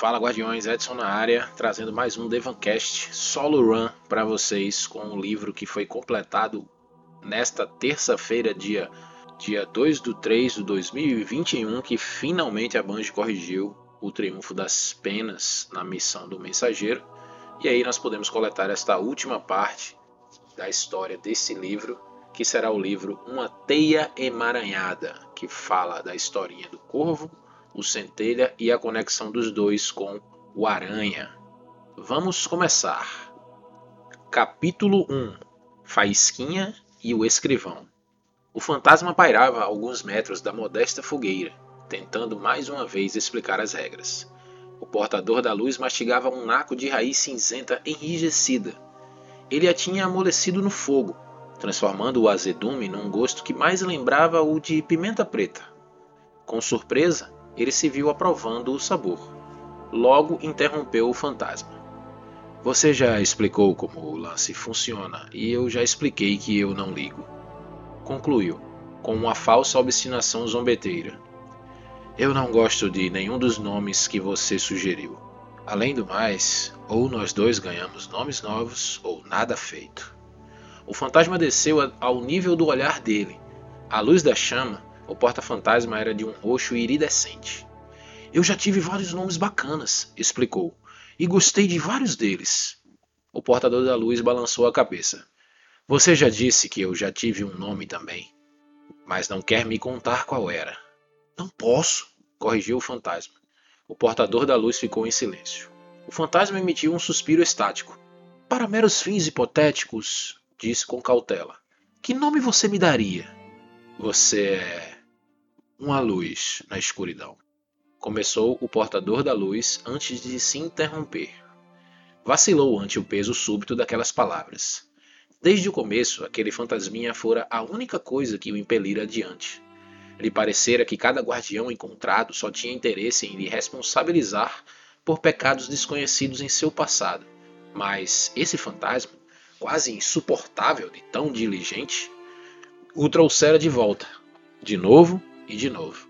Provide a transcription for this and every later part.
Fala Guardiões, Edson na área, trazendo mais um Devancast Solo Run para vocês com um livro que foi completado nesta terça-feira, dia, dia 2 do 3 de 2021, que finalmente a Bungie corrigiu o triunfo das penas na missão do mensageiro. E aí nós podemos coletar esta última parte da história desse livro, que será o livro Uma Teia Emaranhada, que fala da historinha do corvo o Centelha e a conexão dos dois com o Aranha. Vamos começar. Capítulo 1 Faísquinha e o Escrivão. O fantasma pairava a alguns metros da modesta fogueira, tentando mais uma vez explicar as regras. O portador da luz mastigava um naco de raiz cinzenta enrijecida. Ele a tinha amolecido no fogo, transformando o azedume num gosto que mais lembrava o de pimenta preta. Com surpresa, ele se viu aprovando o sabor. Logo interrompeu o fantasma. Você já explicou como o lance funciona e eu já expliquei que eu não ligo. Concluiu, com uma falsa obstinação zombeteira. Eu não gosto de nenhum dos nomes que você sugeriu. Além do mais, ou nós dois ganhamos nomes novos, ou nada feito. O fantasma desceu ao nível do olhar dele. A luz da chama o porta-fantasma era de um roxo iridescente. Eu já tive vários nomes bacanas, explicou, e gostei de vários deles. O portador da luz balançou a cabeça. Você já disse que eu já tive um nome também, mas não quer me contar qual era. Não posso, corrigiu o fantasma. O portador da luz ficou em silêncio. O fantasma emitiu um suspiro estático. Para meros fins hipotéticos, disse com cautela. Que nome você me daria? Você é uma luz na escuridão. Começou o portador da luz antes de se interromper. Vacilou ante o peso súbito daquelas palavras. Desde o começo, aquele fantasminha fora a única coisa que o impelira adiante. Lhe parecera que cada guardião encontrado só tinha interesse em lhe responsabilizar por pecados desconhecidos em seu passado. Mas esse fantasma, quase insuportável de tão diligente, o trouxera de volta, de novo e de novo.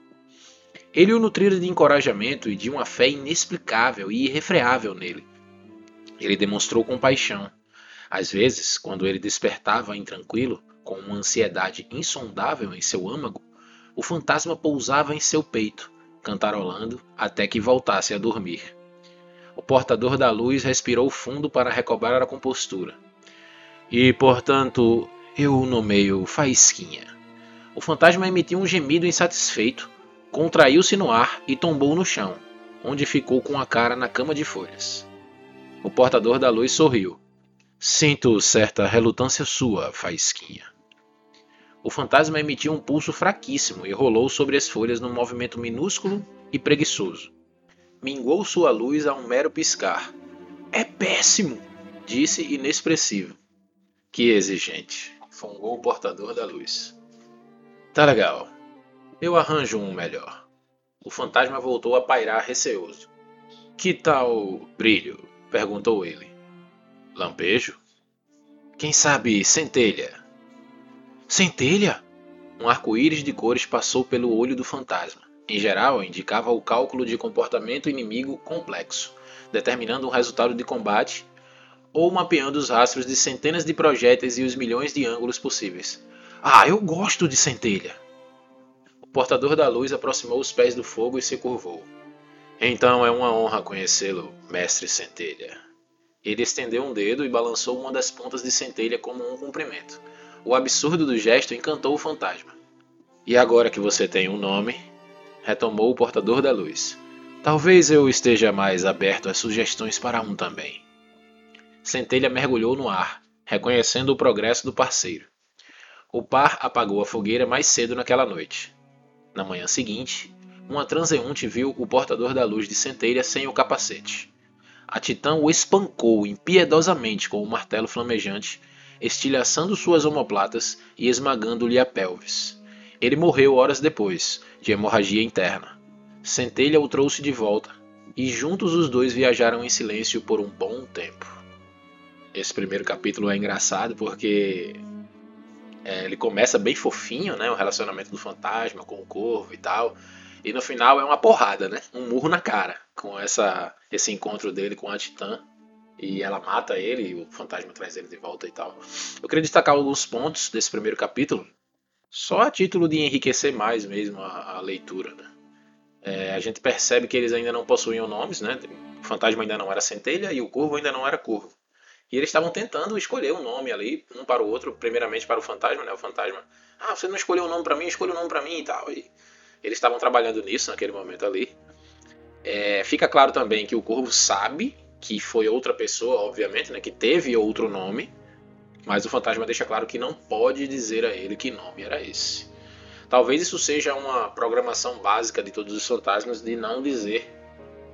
Ele o nutrira de encorajamento e de uma fé inexplicável e irrefreável nele. Ele demonstrou compaixão. Às vezes, quando ele despertava intranquilo, com uma ansiedade insondável em seu âmago, o fantasma pousava em seu peito, cantarolando até que voltasse a dormir. O portador da luz respirou fundo para recobrar a compostura. E, portanto, eu o nomeio Faísquinha. O fantasma emitiu um gemido insatisfeito, contraiu-se no ar e tombou no chão, onde ficou com a cara na cama de folhas. O portador da luz sorriu. Sinto certa relutância sua, faísquinha. O fantasma emitiu um pulso fraquíssimo e rolou sobre as folhas num movimento minúsculo e preguiçoso. Mingou sua luz a um mero piscar. É péssimo! disse inexpressivo. Que exigente! fungou o portador da luz. Tá legal. Eu arranjo um melhor. O fantasma voltou a pairar receoso. Que tal brilho? perguntou ele. Lampejo? Quem sabe centelha? Centelha? Um arco-íris de cores passou pelo olho do fantasma. Em geral, indicava o cálculo de comportamento inimigo complexo, determinando um resultado de combate ou mapeando os rastros de centenas de projéteis e os milhões de ângulos possíveis. Ah, eu gosto de centelha. O portador da luz aproximou os pés do fogo e se curvou. Então é uma honra conhecê-lo, mestre centelha. Ele estendeu um dedo e balançou uma das pontas de centelha como um cumprimento. O absurdo do gesto encantou o fantasma. E agora que você tem um nome, retomou o portador da luz. Talvez eu esteja mais aberto às sugestões para um também. Centelha mergulhou no ar, reconhecendo o progresso do parceiro. O par apagou a fogueira mais cedo naquela noite. Na manhã seguinte, uma transeunte viu o portador da luz de centelha sem o capacete. A titã o espancou impiedosamente com o um martelo flamejante, estilhaçando suas omoplatas e esmagando-lhe a pelvis. Ele morreu horas depois, de hemorragia interna. Centelha o trouxe de volta, e juntos os dois viajaram em silêncio por um bom tempo. Esse primeiro capítulo é engraçado porque é, ele começa bem fofinho, né? O relacionamento do fantasma com o corvo e tal. E no final é uma porrada, né? Um murro na cara. com essa, esse encontro dele com a Titã. E ela mata ele, e o fantasma traz ele de volta e tal. Eu queria destacar alguns pontos desse primeiro capítulo, só a título de enriquecer mais mesmo a, a leitura. Né? É, a gente percebe que eles ainda não possuíam nomes, né? O fantasma ainda não era centelha e o corvo ainda não era corvo. E eles estavam tentando escolher um nome ali, um para o outro, primeiramente para o fantasma, né? O fantasma, ah, você não escolheu um nome para mim, escolha um nome para mim e tal. E eles estavam trabalhando nisso naquele momento ali. É, fica claro também que o corvo sabe que foi outra pessoa, obviamente, né? Que teve outro nome. Mas o fantasma deixa claro que não pode dizer a ele que nome era esse. Talvez isso seja uma programação básica de todos os fantasmas de não dizer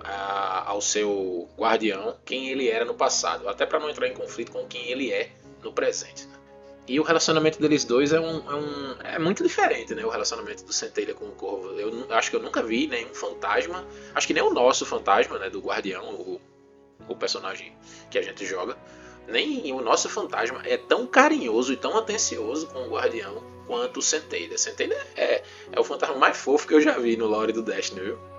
a, ao seu guardião quem ele era no passado, até para não entrar em conflito com quem ele é no presente. E o relacionamento deles dois é, um, é, um, é muito diferente, né? O relacionamento do Centelha com o Corvo. Eu acho que eu nunca vi nenhum fantasma, acho que nem o nosso fantasma, né? Do Guardião, o, o personagem que a gente joga, nem o nosso fantasma é tão carinhoso e tão atencioso com o Guardião quanto o Centelha. Centelha é, é o fantasma mais fofo que eu já vi no lore do Destiny, viu?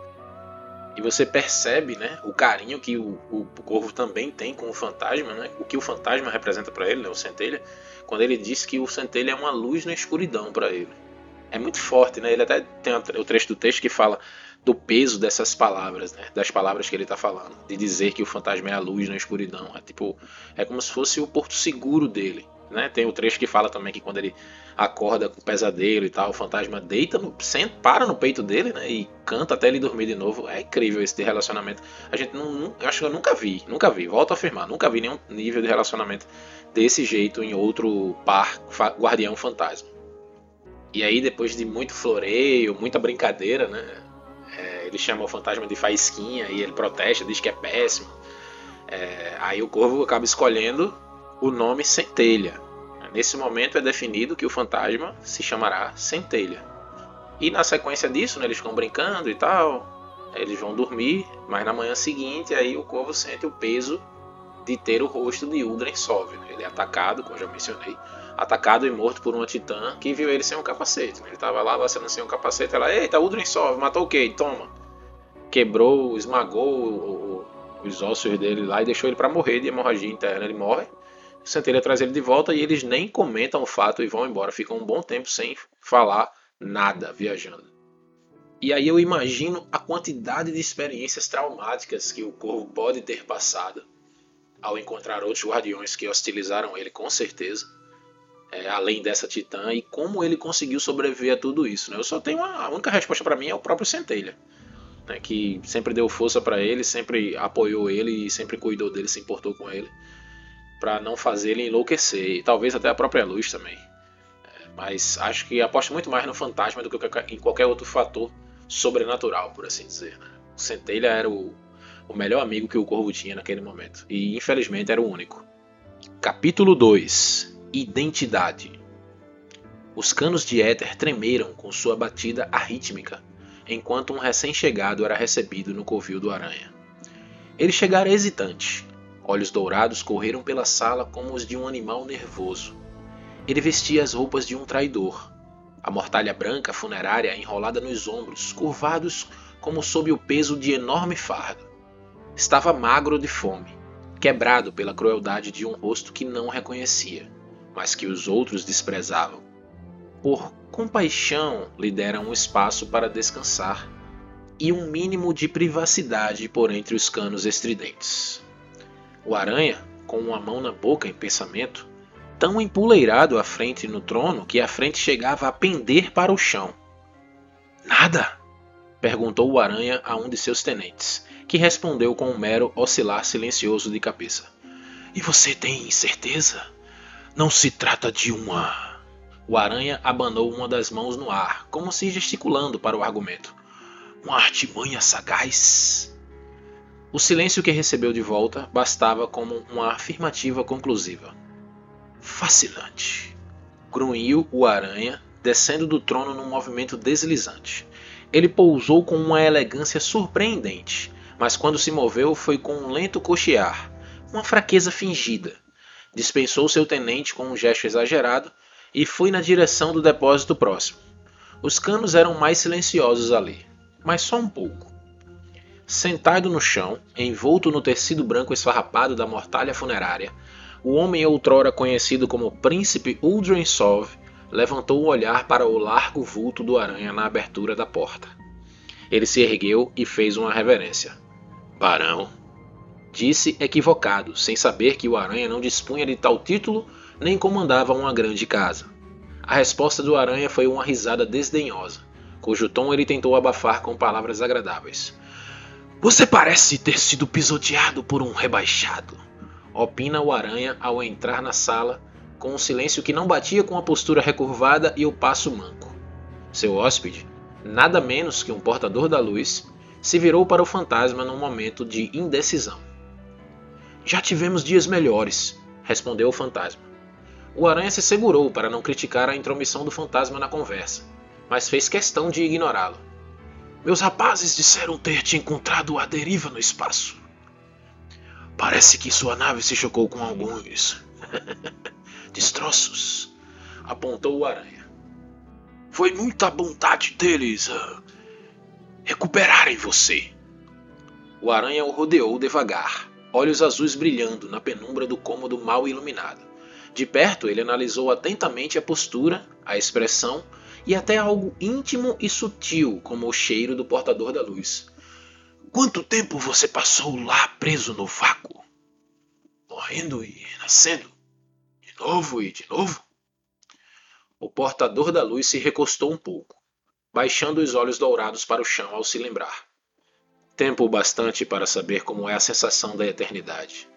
E você percebe, né, o carinho que o, o, Corvo também tem com o fantasma, né? O que o fantasma representa para ele, né, o Centelha, quando ele diz que o Centelha é uma luz na escuridão para ele. É muito forte, né? Ele até tem o trecho do texto que fala do peso dessas palavras, né? Das palavras que ele está falando, de dizer que o fantasma é a luz na escuridão. É tipo, é como se fosse o porto seguro dele. Né? Tem o trecho que fala também que quando ele acorda com o pesadelo e tal, o fantasma deita, no, senta, para no peito dele né? e canta até ele dormir de novo. É incrível esse relacionamento. A gente não, não, acho que eu nunca vi, nunca vi, volto a afirmar, nunca vi nenhum nível de relacionamento desse jeito em outro par guardião fantasma. E aí, depois de muito floreio, muita brincadeira, né? É, ele chama o fantasma de faísquinha e ele protesta, diz que é péssimo. É, aí o corvo acaba escolhendo o nome Centelha. Nesse momento é definido que o fantasma se chamará Centelha. E na sequência disso, né, eles ficam brincando e tal, eles vão dormir, mas na manhã seguinte aí o corvo sente o peso de ter o rosto de Uldren Sov. Ele é atacado, como já mencionei, atacado e morto por uma titã que viu ele sem um capacete. Né? Ele estava lá vacinando sem um capacete, ela, eita, Uldren Sov, matou o quê? Toma. Quebrou, esmagou o, os ossos dele lá e deixou ele para morrer de hemorragia interna. Ele morre Centelha traz ele de volta e eles nem comentam o fato e vão embora. Ficam um bom tempo sem falar nada viajando. E aí eu imagino a quantidade de experiências traumáticas que o Corvo pode ter passado ao encontrar outros guardiões que hostilizaram ele, com certeza. É, além dessa titã, e como ele conseguiu sobreviver a tudo isso. Né? Eu só tenho uma, a única resposta para mim é o próprio Centelha, né? que sempre deu força para ele, sempre apoiou ele e sempre cuidou dele, se importou com ele para não fazer ele enlouquecer, e talvez até a própria luz também. É, mas acho que aposto muito mais no fantasma do que em qualquer outro fator sobrenatural, por assim dizer. Né? O Centelha era o, o melhor amigo que o Corvo tinha naquele momento, e infelizmente era o único. Capítulo 2 Identidade Os canos de éter tremeram com sua batida arrítmica, enquanto um recém-chegado era recebido no covil do aranha. Ele chegara hesitante, Olhos dourados correram pela sala como os de um animal nervoso. Ele vestia as roupas de um traidor. A mortalha branca funerária enrolada nos ombros, curvados como sob o peso de enorme fardo. Estava magro de fome, quebrado pela crueldade de um rosto que não reconhecia, mas que os outros desprezavam. Por compaixão lhe deram um espaço para descansar e um mínimo de privacidade por entre os canos estridentes. O aranha, com uma mão na boca em pensamento, tão empoleirado à frente no trono que a frente chegava a pender para o chão. Nada? perguntou o aranha a um de seus tenentes, que respondeu com um mero oscilar silencioso de cabeça. E você tem certeza? Não se trata de uma. O aranha abanou uma das mãos no ar, como se gesticulando para o argumento. Uma artimanha sagaz? O silêncio que recebeu de volta bastava como uma afirmativa conclusiva. Fascinante. Grunhiu o aranha, descendo do trono num movimento deslizante. Ele pousou com uma elegância surpreendente, mas quando se moveu foi com um lento cochear, uma fraqueza fingida. Dispensou seu tenente com um gesto exagerado e foi na direção do depósito próximo. Os canos eram mais silenciosos ali, mas só um pouco. Sentado no chão, envolto no tecido branco esfarrapado da mortalha funerária, o homem outrora conhecido como Príncipe Uldren Sov levantou o olhar para o largo vulto do aranha na abertura da porta. Ele se ergueu e fez uma reverência. Barão, disse equivocado, sem saber que o aranha não dispunha de tal título nem comandava uma grande casa. A resposta do aranha foi uma risada desdenhosa, cujo tom ele tentou abafar com palavras agradáveis. Você parece ter sido pisoteado por um rebaixado, opina o aranha ao entrar na sala, com um silêncio que não batia com a postura recurvada e o passo manco. Seu hóspede, nada menos que um portador da luz, se virou para o fantasma num momento de indecisão. Já tivemos dias melhores, respondeu o fantasma. O aranha se segurou para não criticar a intromissão do fantasma na conversa, mas fez questão de ignorá-lo. Meus rapazes disseram ter te encontrado à deriva no espaço. Parece que sua nave se chocou com alguns destroços, apontou o aranha. Foi muita bondade deles uh, recuperarem você. O aranha o rodeou devagar, olhos azuis brilhando na penumbra do cômodo mal iluminado. De perto, ele analisou atentamente a postura, a expressão e até algo íntimo e sutil, como o cheiro do portador da luz. Quanto tempo você passou lá preso no vácuo? Morrendo e renascendo? De novo e de novo? O portador da luz se recostou um pouco, baixando os olhos dourados para o chão ao se lembrar. Tempo bastante para saber como é a sensação da eternidade.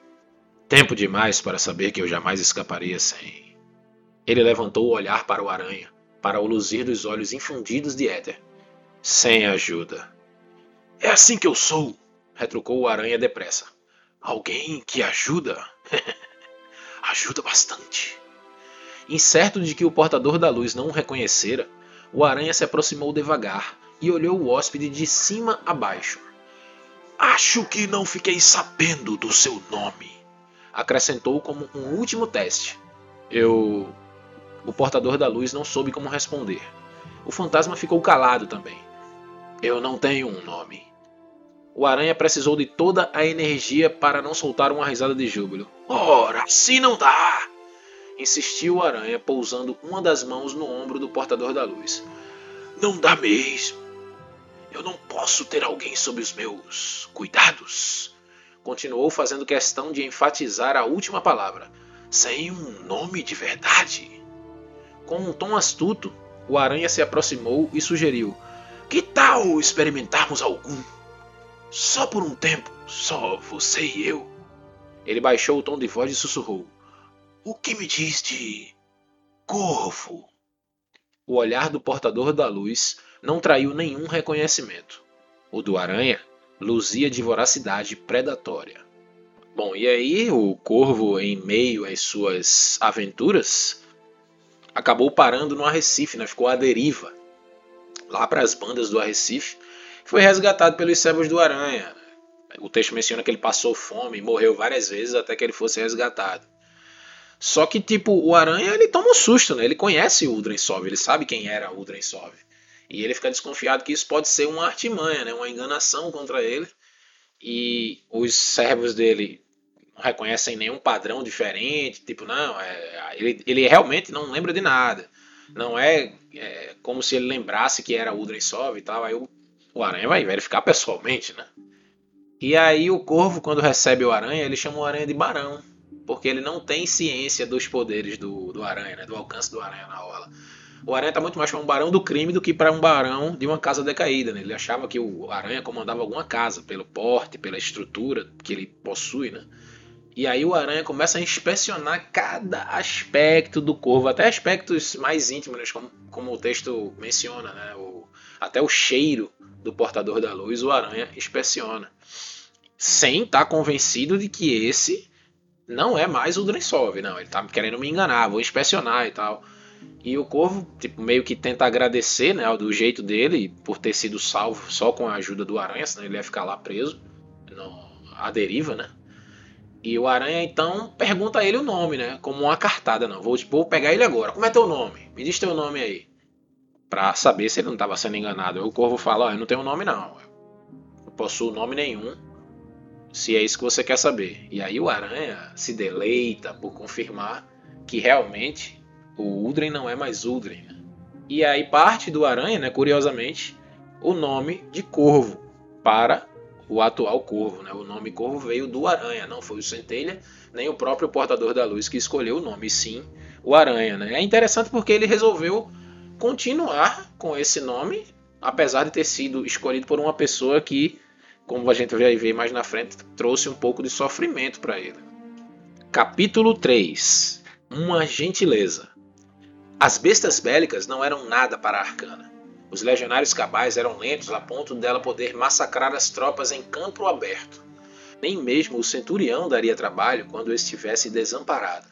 Tempo demais para saber que eu jamais escaparia sem. Ele levantou o olhar para o aranha, para o luzir dos olhos infundidos de éter. Sem ajuda. É assim que eu sou, retrucou o aranha depressa. Alguém que ajuda? ajuda bastante. Incerto de que o portador da luz não o reconhecera, o aranha se aproximou devagar e olhou o hóspede de cima a baixo. Acho que não fiquei sabendo do seu nome, acrescentou como um último teste. Eu o portador da luz não soube como responder. O fantasma ficou calado também. Eu não tenho um nome. O aranha precisou de toda a energia para não soltar uma risada de júbilo. Ora, assim não dá! Insistiu o aranha, pousando uma das mãos no ombro do portador da luz. Não dá mesmo. Eu não posso ter alguém sob os meus cuidados. Continuou fazendo questão de enfatizar a última palavra. Sem um nome de verdade. Com um tom astuto, o aranha se aproximou e sugeriu: Que tal experimentarmos algum? Só por um tempo, só você e eu. Ele baixou o tom de voz e sussurrou: O que me diz de. Corvo? O olhar do portador da luz não traiu nenhum reconhecimento. O do aranha luzia de voracidade predatória. Bom, e aí o corvo, em meio às suas aventuras, acabou parando no Arrecife, né? ficou à deriva, lá para as bandas do Arrecife. Foi resgatado pelos servos do Aranha. O texto menciona que ele passou fome e morreu várias vezes até que ele fosse resgatado. Só que, tipo, o Aranha ele toma um susto, né? Ele conhece o Udrensov, ele sabe quem era o Udrensov. E ele fica desconfiado que isso pode ser uma artimanha, né? uma enganação contra ele. E os servos dele não reconhecem nenhum padrão diferente, tipo, não, é, ele, ele realmente não lembra de nada. Não é, é como se ele lembrasse que era Udrensov e tal, aí o, o Aranha vai verificar pessoalmente, né? E aí o Corvo, quando recebe o Aranha, ele chama o Aranha de Barão, porque ele não tem ciência dos poderes do, do Aranha, né? do alcance do Aranha na orla. O Aranha está muito mais para um barão do crime do que para um barão de uma casa decaída. Né? Ele achava que o Aranha comandava alguma casa, pelo porte, pela estrutura que ele possui, né? E aí o Aranha começa a inspecionar cada aspecto do corvo, até aspectos mais íntimos, como, como o texto menciona, né? O, até o cheiro do portador da luz o Aranha inspeciona. Sem estar tá convencido de que esse não é mais o Drensov, não. Ele está querendo me enganar, vou inspecionar e tal. E o Corvo, tipo, meio que tenta agradecer, né, do jeito dele, por ter sido salvo só com a ajuda do Aranha, senão ele ia ficar lá preso, no, à deriva, né? E o Aranha então pergunta a ele o nome, né? Como uma cartada, não. Vou, vou pegar ele agora. Como é teu nome? Me diz teu nome aí. Pra saber se ele não estava sendo enganado. O Corvo fala, oh, eu não tenho nome não. possui nome nenhum, se é isso que você quer saber. E aí o Aranha se deleita por confirmar que realmente o Uldren não é mais Uldren. Né? E aí parte do Aranha, né, curiosamente, o nome de Corvo para o atual Corvo. Né? O nome Corvo veio do Aranha, não foi o Centelha, nem o próprio Portador da Luz que escolheu o nome, sim o Aranha. Né? É interessante porque ele resolveu continuar com esse nome, apesar de ter sido escolhido por uma pessoa que como a gente vai ver mais na frente, trouxe um pouco de sofrimento para ele. Capítulo 3 Uma gentileza. As bestas bélicas não eram nada para a Arcana. Os legionários cabais eram lentos a ponto dela poder massacrar as tropas em campo aberto. Nem mesmo o centurião daria trabalho quando estivesse desamparado.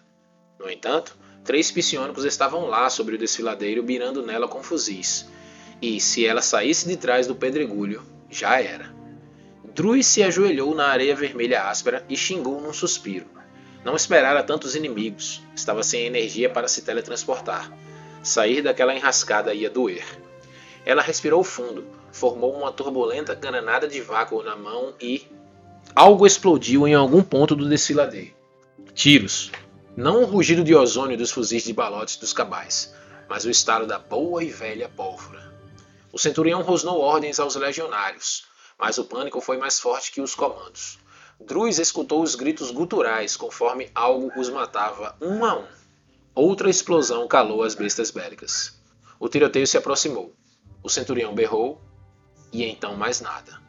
No entanto, três psionicos estavam lá sobre o desfiladeiro mirando nela com fuzis. E se ela saísse de trás do pedregulho, já era. Drui se ajoelhou na areia vermelha áspera e xingou num suspiro. Não esperara tantos inimigos, estava sem energia para se teletransportar. Sair daquela enrascada ia doer. Ela respirou fundo, formou uma turbulenta cananada de vácuo na mão e. Algo explodiu em algum ponto do desfiladeiro. Tiros. Não o rugido de ozônio dos fuzis de balotes dos cabais, mas o estalo da boa e velha pólvora. O centurião rosnou ordens aos legionários, mas o pânico foi mais forte que os comandos. Druz escutou os gritos guturais conforme algo os matava um a um. Outra explosão calou as bestas bélicas. O tiroteio se aproximou. O centurião berrou e então mais nada.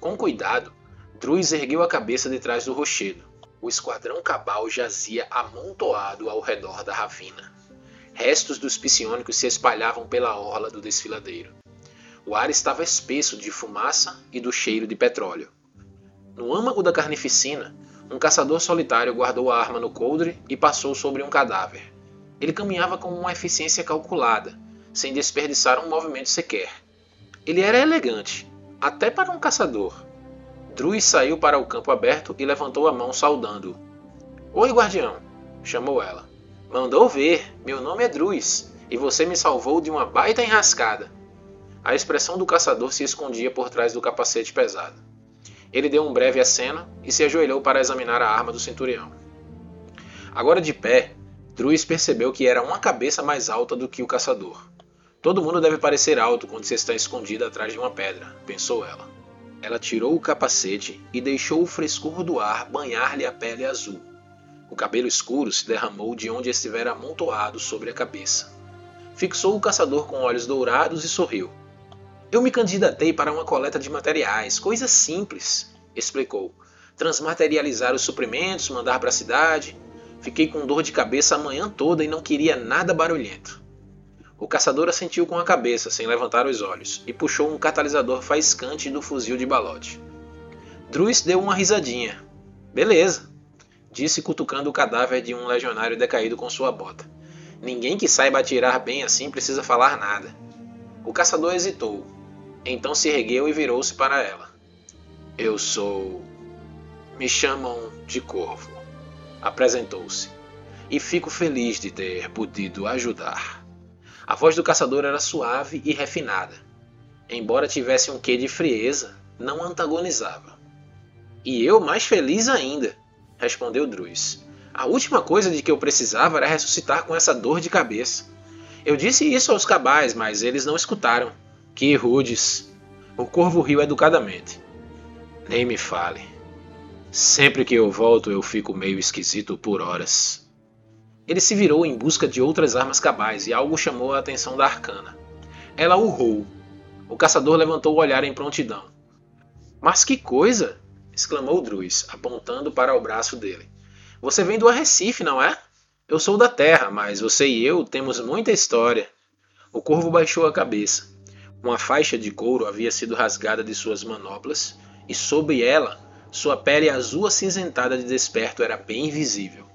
Com cuidado, Druz ergueu a cabeça de trás do rochedo. O esquadrão cabal jazia amontoado ao redor da ravina. Restos dos psionicos se espalhavam pela orla do desfiladeiro. O ar estava espesso de fumaça e do cheiro de petróleo. No âmago da carnificina, um caçador solitário guardou a arma no coldre e passou sobre um cadáver. Ele caminhava com uma eficiência calculada, sem desperdiçar um movimento sequer. Ele era elegante, até para um caçador. Druis saiu para o campo aberto e levantou a mão saudando-o. Oi, guardião, chamou ela. Mandou ver, meu nome é Druis, e você me salvou de uma baita enrascada. A expressão do caçador se escondia por trás do capacete pesado. Ele deu um breve aceno e se ajoelhou para examinar a arma do centurião. Agora de pé, Druis percebeu que era uma cabeça mais alta do que o caçador. Todo mundo deve parecer alto quando se está escondido atrás de uma pedra, pensou ela. Ela tirou o capacete e deixou o frescor do ar banhar-lhe a pele azul. O cabelo escuro se derramou de onde estivera amontoado sobre a cabeça. Fixou o caçador com olhos dourados e sorriu. Eu me candidatei para uma coleta de materiais, coisa simples, explicou. Transmaterializar os suprimentos, mandar para a cidade. Fiquei com dor de cabeça a manhã toda e não queria nada barulhento. O caçador assentiu com a cabeça, sem levantar os olhos, e puxou um catalisador faiscante do fuzil de balote. Druis deu uma risadinha. Beleza, disse cutucando o cadáver de um legionário decaído com sua bota. Ninguém que saiba atirar bem assim precisa falar nada. O caçador hesitou, então se ergueu e virou-se para ela. Eu sou. Me chamam de Corvo. Apresentou-se. E fico feliz de ter podido ajudar. A voz do caçador era suave e refinada. Embora tivesse um quê de frieza, não antagonizava. E eu mais feliz ainda, respondeu Druz. A última coisa de que eu precisava era ressuscitar com essa dor de cabeça. Eu disse isso aos cabais, mas eles não escutaram. Que rudes! O corvo riu educadamente. Nem me fale. Sempre que eu volto eu fico meio esquisito por horas. Ele se virou em busca de outras armas cabais e algo chamou a atenção da arcana. Ela urrou. O caçador levantou o olhar em prontidão. Mas que coisa! exclamou Druz, apontando para o braço dele. Você vem do Arrecife, não é? Eu sou da Terra, mas você e eu temos muita história. O corvo baixou a cabeça. Uma faixa de couro havia sido rasgada de suas manoplas, e sob ela, sua pele azul acinzentada de desperto era bem visível.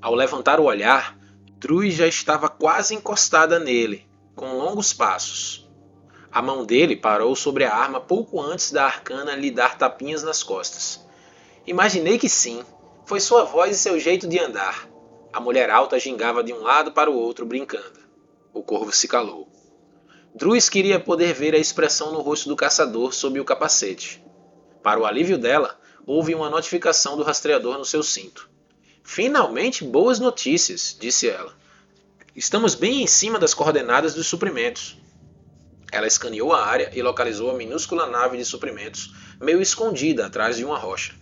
Ao levantar o olhar, Trui já estava quase encostada nele, com longos passos. A mão dele parou sobre a arma pouco antes da arcana lhe dar tapinhas nas costas. Imaginei que sim. Foi sua voz e seu jeito de andar. A mulher alta gingava de um lado para o outro, brincando. O corvo se calou. Druz queria poder ver a expressão no rosto do caçador sob o capacete. Para o alívio dela, houve uma notificação do rastreador no seu cinto. Finalmente, boas notícias, disse ela. Estamos bem em cima das coordenadas dos suprimentos. Ela escaneou a área e localizou a minúscula nave de suprimentos, meio escondida atrás de uma rocha.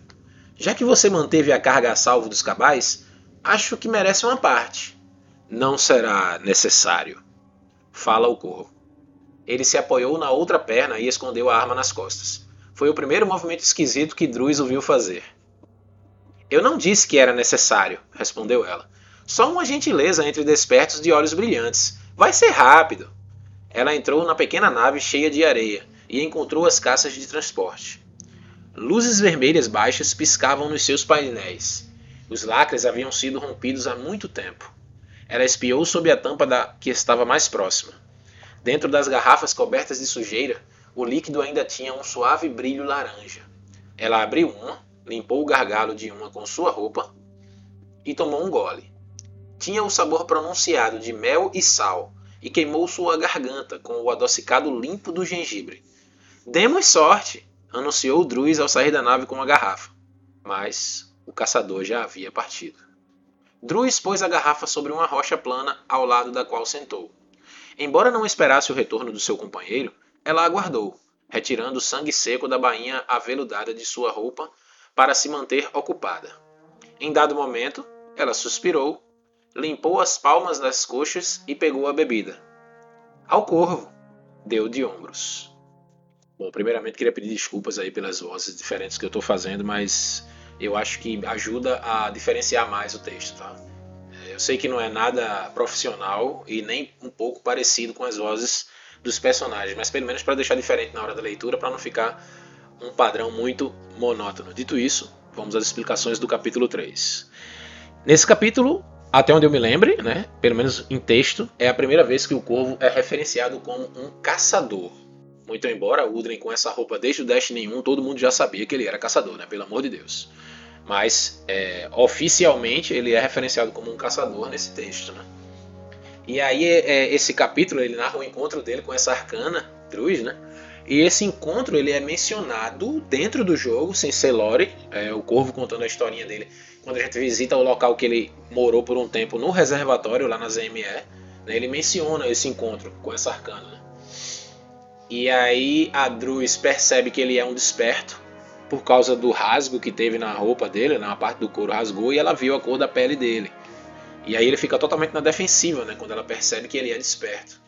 Já que você manteve a carga a salvo dos cabais, acho que merece uma parte. Não será necessário. Fala o corvo. Ele se apoiou na outra perna e escondeu a arma nas costas. Foi o primeiro movimento esquisito que Druis ouviu fazer. Eu não disse que era necessário, respondeu ela. Só uma gentileza entre despertos de olhos brilhantes. Vai ser rápido. Ela entrou na pequena nave cheia de areia e encontrou as caças de transporte. Luzes vermelhas baixas piscavam nos seus painéis. Os lacres haviam sido rompidos há muito tempo. Ela espiou sob a tampa da que estava mais próxima. Dentro das garrafas cobertas de sujeira, o líquido ainda tinha um suave brilho laranja. Ela abriu uma, limpou o gargalo de uma com sua roupa e tomou um gole. Tinha o sabor pronunciado de mel e sal e queimou sua garganta com o adocicado limpo do gengibre. Demos sorte, anunciou Druis ao sair da nave com a garrafa. Mas o caçador já havia partido. Druis pôs a garrafa sobre uma rocha plana ao lado da qual sentou. Embora não esperasse o retorno do seu companheiro, ela aguardou, retirando o sangue seco da bainha aveludada de sua roupa para se manter ocupada. Em dado momento, ela suspirou, limpou as palmas das coxas e pegou a bebida. Ao corvo, deu de ombros. Bom, primeiramente queria pedir desculpas aí pelas vozes diferentes que eu estou fazendo, mas eu acho que ajuda a diferenciar mais o texto, tá? Eu sei que não é nada profissional e nem um pouco parecido com as vozes dos personagens, mas pelo menos para deixar diferente na hora da leitura, para não ficar um padrão muito monótono. Dito isso, vamos às explicações do capítulo 3. Nesse capítulo, até onde eu me lembre, né, pelo menos em texto, é a primeira vez que o corvo é referenciado como um caçador. Muito embora Udren com essa roupa desde o Destiny 1, todo mundo já sabia que ele era caçador, né? Pelo amor de Deus. Mas é, oficialmente ele é referenciado como um caçador nesse texto, né? E aí é, esse capítulo ele narra o encontro dele com essa arcana, Cruz, né? E esse encontro ele é mencionado dentro do jogo, sem ser lore, é, o Corvo contando a historinha dele. Quando a gente visita o local que ele morou por um tempo no reservatório, lá na ZME, né, ele menciona esse encontro com essa arcana. Né? E aí a Druz percebe que ele é um desperto por causa do rasgo que teve na roupa dele, na parte do couro rasgou e ela viu a cor da pele dele. E aí ele fica totalmente na defensiva, né, quando ela percebe que ele é desperto.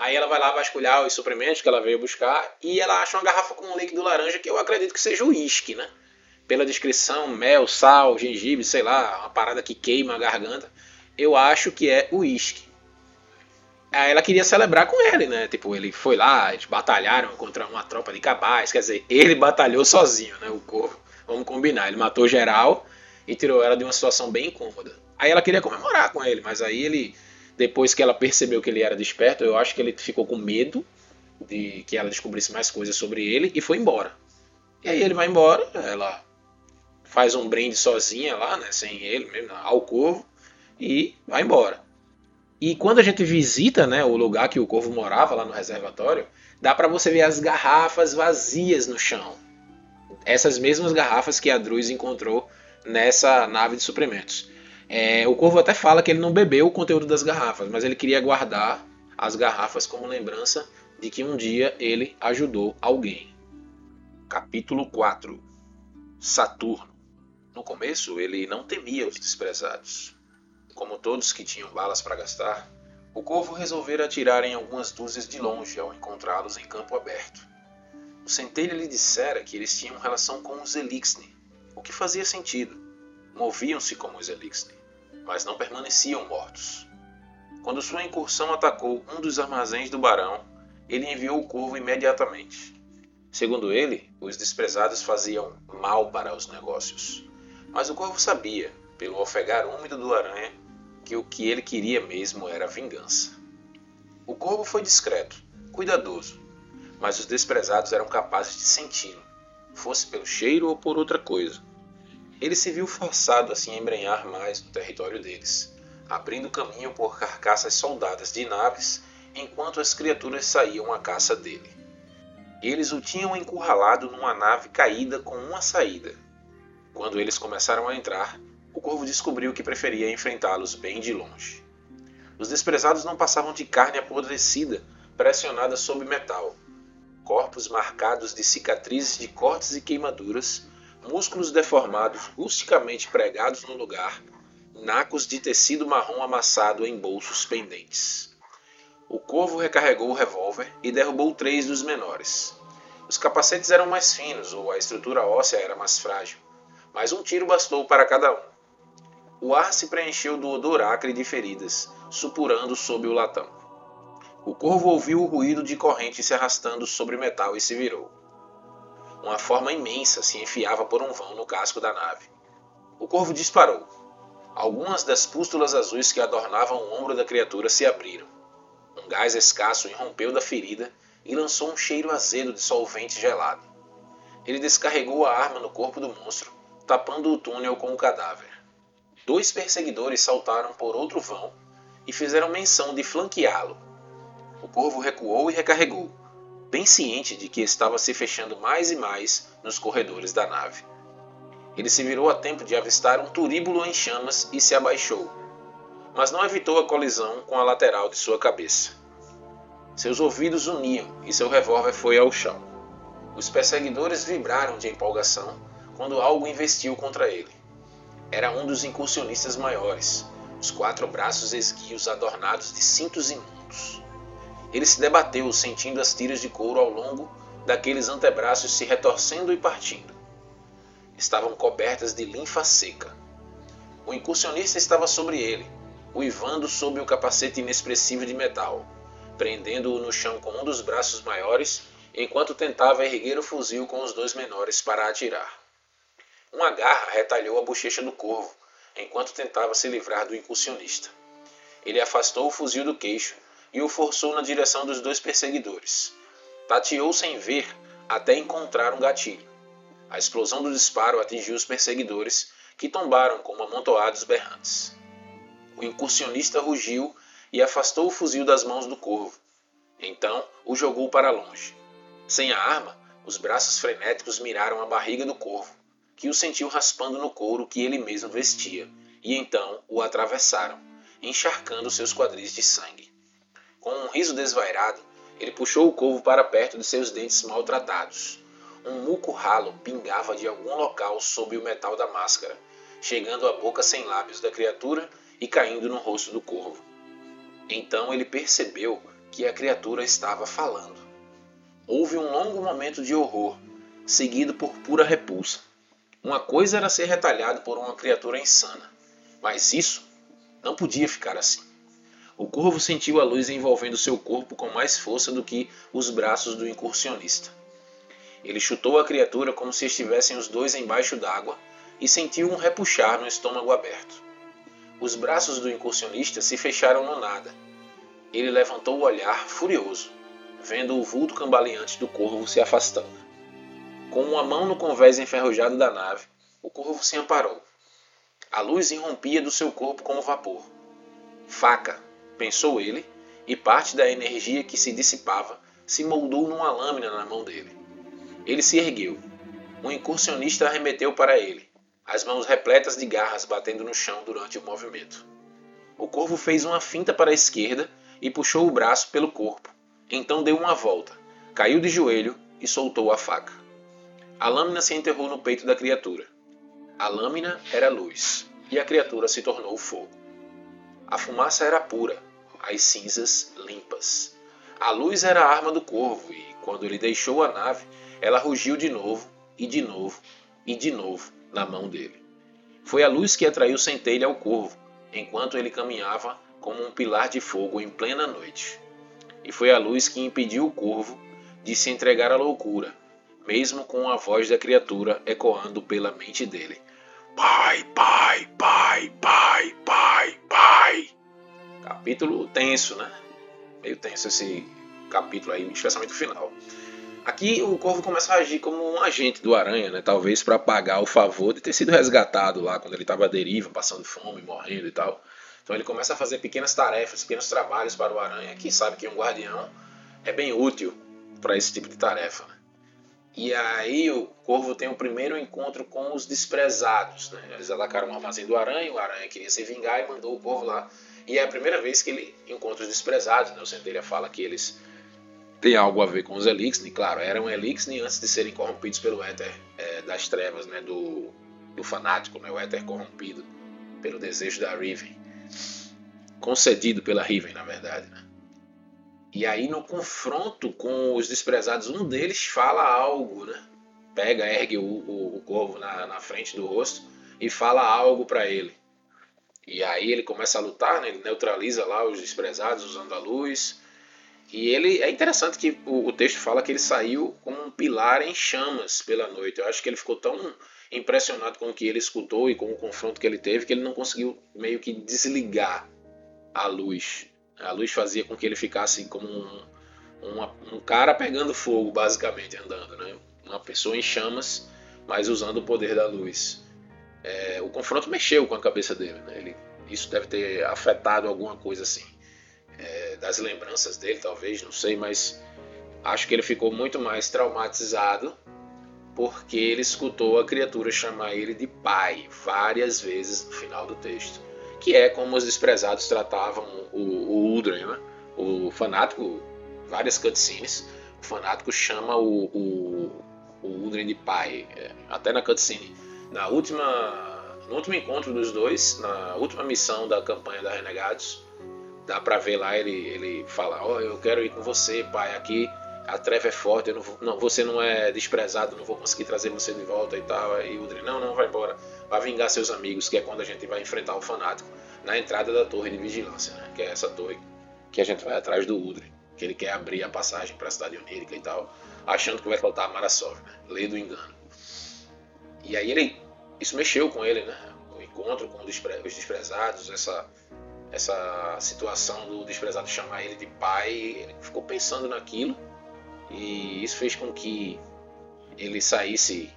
Aí ela vai lá vasculhar os suprimentos que ela veio buscar e ela acha uma garrafa com um líquido laranja que eu acredito que seja uísque, né? Pela descrição, mel, sal, gengibre, sei lá, uma parada que queima a garganta. Eu acho que é uísque. Aí ela queria celebrar com ele, né? Tipo, ele foi lá, eles batalharam contra uma tropa de cabais. Quer dizer, ele batalhou sozinho, né? O corvo. Vamos combinar. Ele matou geral e tirou ela de uma situação bem incômoda. Aí ela queria comemorar com ele, mas aí ele, depois que ela percebeu que ele era desperto, eu acho que ele ficou com medo de que ela descobrisse mais coisas sobre ele e foi embora. E aí ele vai embora, ela faz um brinde sozinha lá, né? Sem ele mesmo, ao corvo, e vai embora. E quando a gente visita né, o lugar que o corvo morava, lá no reservatório, dá para você ver as garrafas vazias no chão. Essas mesmas garrafas que a Druz encontrou nessa nave de suprimentos. É, o corvo até fala que ele não bebeu o conteúdo das garrafas, mas ele queria guardar as garrafas como lembrança de que um dia ele ajudou alguém. Capítulo 4 Saturno. No começo, ele não temia os desprezados. Como todos que tinham balas para gastar, o corvo resolvera atirar em algumas dúzias de longe ao encontrá-los em campo aberto. O centelha lhe dissera que eles tinham relação com os Elixni, o que fazia sentido. Moviam-se como os Elixni, mas não permaneciam mortos. Quando sua incursão atacou um dos armazéns do barão, ele enviou o corvo imediatamente. Segundo ele, os desprezados faziam mal para os negócios. Mas o corvo sabia, pelo ofegar úmido do aranha, que o que ele queria mesmo era vingança. O corvo foi discreto, cuidadoso, mas os desprezados eram capazes de senti-lo, fosse pelo cheiro ou por outra coisa. Ele se viu forçado a se embrenhar mais no território deles, abrindo caminho por carcaças soldadas de naves enquanto as criaturas saíam à caça dele. Eles o tinham encurralado numa nave caída com uma saída. Quando eles começaram a entrar, o corvo descobriu que preferia enfrentá-los bem de longe. Os desprezados não passavam de carne apodrecida, pressionada sob metal. Corpos marcados de cicatrizes de cortes e queimaduras, músculos deformados rusticamente pregados no lugar, nacos de tecido marrom amassado em bolsos pendentes. O corvo recarregou o revólver e derrubou três dos menores. Os capacetes eram mais finos ou a estrutura óssea era mais frágil, mas um tiro bastou para cada um. O ar se preencheu do odor acre de feridas, supurando sob o latão. O corvo ouviu o ruído de corrente se arrastando sobre metal e se virou. Uma forma imensa se enfiava por um vão no casco da nave. O corvo disparou. Algumas das pústulas azuis que adornavam o ombro da criatura se abriram. Um gás escasso irrompeu da ferida e lançou um cheiro azedo de solvente gelado. Ele descarregou a arma no corpo do monstro, tapando o túnel com o cadáver. Dois perseguidores saltaram por outro vão e fizeram menção de flanqueá-lo. O corvo recuou e recarregou, bem ciente de que estava se fechando mais e mais nos corredores da nave. Ele se virou a tempo de avistar um turíbulo em chamas e se abaixou, mas não evitou a colisão com a lateral de sua cabeça. Seus ouvidos uniam e seu revólver foi ao chão. Os perseguidores vibraram de empolgação quando algo investiu contra ele. Era um dos incursionistas maiores, os quatro braços esguios adornados de cintos imundos. Ele se debateu, sentindo as tiras de couro ao longo daqueles antebraços se retorcendo e partindo. Estavam cobertas de linfa seca. O incursionista estava sobre ele, uivando sob o capacete inexpressivo de metal, prendendo-o no chão com um dos braços maiores, enquanto tentava erguer o fuzil com os dois menores para atirar. Uma garra retalhou a bochecha do corvo, enquanto tentava se livrar do incursionista. Ele afastou o fuzil do queixo e o forçou na direção dos dois perseguidores. Tateou sem ver até encontrar um gatilho. A explosão do disparo atingiu os perseguidores, que tombaram como amontoados berrantes. O incursionista rugiu e afastou o fuzil das mãos do corvo. Então o jogou para longe. Sem a arma, os braços frenéticos miraram a barriga do corvo, que o sentiu raspando no couro que ele mesmo vestia, e então o atravessaram, encharcando seus quadris de sangue. Com um riso desvairado, ele puxou o corvo para perto de seus dentes maltratados. Um muco ralo pingava de algum local sob o metal da máscara, chegando à boca sem lábios da criatura e caindo no rosto do corvo. Então ele percebeu que a criatura estava falando. Houve um longo momento de horror, seguido por pura repulsa. Uma coisa era ser retalhado por uma criatura insana, mas isso não podia ficar assim. O corvo sentiu a luz envolvendo seu corpo com mais força do que os braços do incursionista. Ele chutou a criatura como se estivessem os dois embaixo d'água e sentiu um repuxar no estômago aberto. Os braços do incursionista se fecharam no nada. Ele levantou o olhar furioso, vendo o vulto cambaleante do corvo se afastando. Com uma mão no convés enferrujado da nave, o corvo se amparou. A luz irrompia do seu corpo como vapor. Faca, pensou ele, e parte da energia que se dissipava se moldou numa lâmina na mão dele. Ele se ergueu. Um incursionista arremeteu para ele, as mãos repletas de garras batendo no chão durante o movimento. O corvo fez uma finta para a esquerda e puxou o braço pelo corpo. Então deu uma volta, caiu de joelho e soltou a faca. A lâmina se enterrou no peito da criatura. A lâmina era luz e a criatura se tornou fogo. A fumaça era pura, as cinzas limpas. A luz era a arma do corvo e, quando ele deixou a nave, ela rugiu de novo e de novo e de novo na mão dele. Foi a luz que atraiu centelha ao corvo, enquanto ele caminhava como um pilar de fogo em plena noite. E foi a luz que impediu o corvo de se entregar à loucura, mesmo com a voz da criatura ecoando pela mente dele. Pai, pai, pai, pai, pai, pai. Capítulo tenso, né? Meio tenso esse capítulo aí, especialmente o final. Aqui o Corvo começa a agir como um agente do Aranha, né? Talvez para pagar o favor de ter sido resgatado lá quando ele estava à deriva, passando fome, morrendo e tal. Então ele começa a fazer pequenas tarefas, pequenos trabalhos para o Aranha, que sabe que um guardião é bem útil para esse tipo de tarefa. Né? E aí o Corvo tem o primeiro encontro com os desprezados. Né? Eles atacaram o armazém do Aranha, o Aranha queria se vingar e mandou o Corvo lá. E é a primeira vez que ele encontra os desprezados. Né? O Centelha fala que eles têm algo a ver com os Elixir. Claro, eram Elixir antes de serem corrompidos pelo éter é, das trevas, né? do, do fanático, né? o éter corrompido pelo desejo da Riven. Concedido pela Riven, na verdade. Né? E aí no confronto com os desprezados, um deles fala algo, né? Pega, ergue o, o, o corvo na, na frente do rosto e fala algo para ele. E aí ele começa a lutar, né? ele neutraliza lá os desprezados a luz. E ele é interessante que o, o, texto fala que ele saiu como um pilar em chamas pela noite. Eu acho que ele ficou tão impressionado com o que ele escutou e com o confronto que ele teve que ele não conseguiu meio que desligar a luz a luz fazia com que ele ficasse como um, uma, um cara pegando fogo, basicamente, andando. Né? Uma pessoa em chamas, mas usando o poder da luz. É, o confronto mexeu com a cabeça dele. Né? Ele, isso deve ter afetado alguma coisa assim. É, das lembranças dele, talvez, não sei, mas acho que ele ficou muito mais traumatizado porque ele escutou a criatura chamar ele de pai várias vezes no final do texto que é como os desprezados tratavam o, o Uldren, né? o fanático, várias cutscenes, o fanático chama o, o, o Uldren de pai, é, até na cutscene. Na última, no último encontro dos dois, na última missão da campanha da Renegados, dá pra ver lá ele, ele fala, ó, oh, eu quero ir com você, pai, aqui a treva é forte, não, não, você não é desprezado, não vou conseguir trazer você de volta e tal. Aí o Udrin, não, não, vai embora. Vai vingar seus amigos, que é quando a gente vai enfrentar o fanático na entrada da torre de vigilância, né? que é essa torre que a gente vai atrás do Udrin, que ele quer abrir a passagem para a cidade onírica e tal, achando que vai faltar a Marasov, né? lei do engano. E aí ele, isso mexeu com ele, né? O encontro com os desprezados, essa essa situação do desprezado chamar ele de pai, ele ficou pensando naquilo e isso fez com que ele saísse,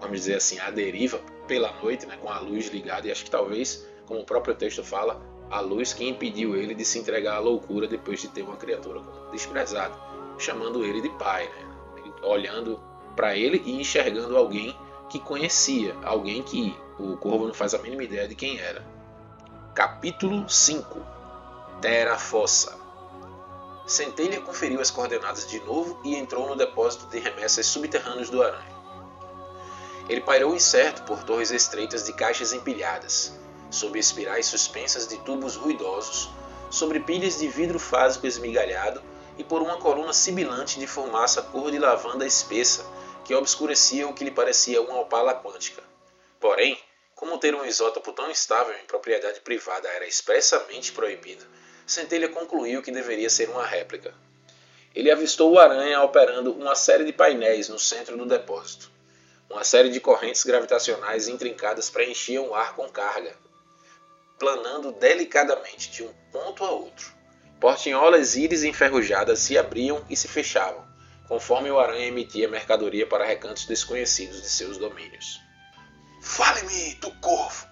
vamos dizer assim, à deriva pela noite, né, com a luz ligada. E acho que talvez, como o próprio texto fala, a luz que impediu ele de se entregar à loucura depois de ter uma criatura desprezada, chamando ele de pai, né, olhando para ele e enxergando alguém que conhecia, alguém que o Corvo não faz a mínima ideia de quem era. Capítulo 5 Terra Fossa Centelha conferiu as coordenadas de novo e entrou no depósito de remessas subterrâneos do Aranha. Ele pairou incerto por torres estreitas de caixas empilhadas, sob espirais suspensas de tubos ruidosos, sobre pilhas de vidro fásico esmigalhado e por uma coluna sibilante de fumaça cor de lavanda espessa que obscurecia o que lhe parecia uma opala quântica. Porém, como ter um isótopo tão estável em propriedade privada era expressamente proibido, Centelha concluiu que deveria ser uma réplica. Ele avistou o Aranha operando uma série de painéis no centro do depósito. Uma série de correntes gravitacionais intrincadas preenchiam o ar com carga, planando delicadamente de um ponto a outro. Portinholas íris enferrujadas se abriam e se fechavam, conforme o aranha emitia mercadoria para recantos desconhecidos de seus domínios. Fale-me do corvo!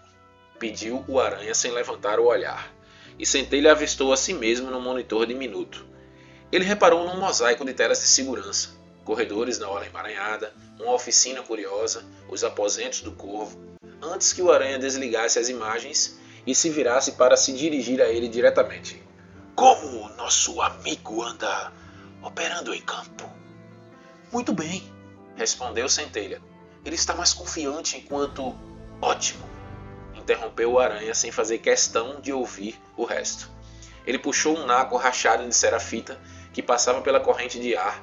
pediu o aranha sem levantar o olhar e Centelha avistou a si mesmo no monitor diminuto. Ele reparou num mosaico de telas de segurança, corredores na hora emaranhada, uma oficina curiosa, os aposentos do corvo, antes que o aranha desligasse as imagens e se virasse para se dirigir a ele diretamente. Como nosso amigo anda operando em campo? Muito bem, respondeu Centelha. Ele está mais confiante enquanto. Ótimo interrompeu o aranha sem fazer questão de ouvir o resto. Ele puxou um naco rachado de serafita que passava pela corrente de ar,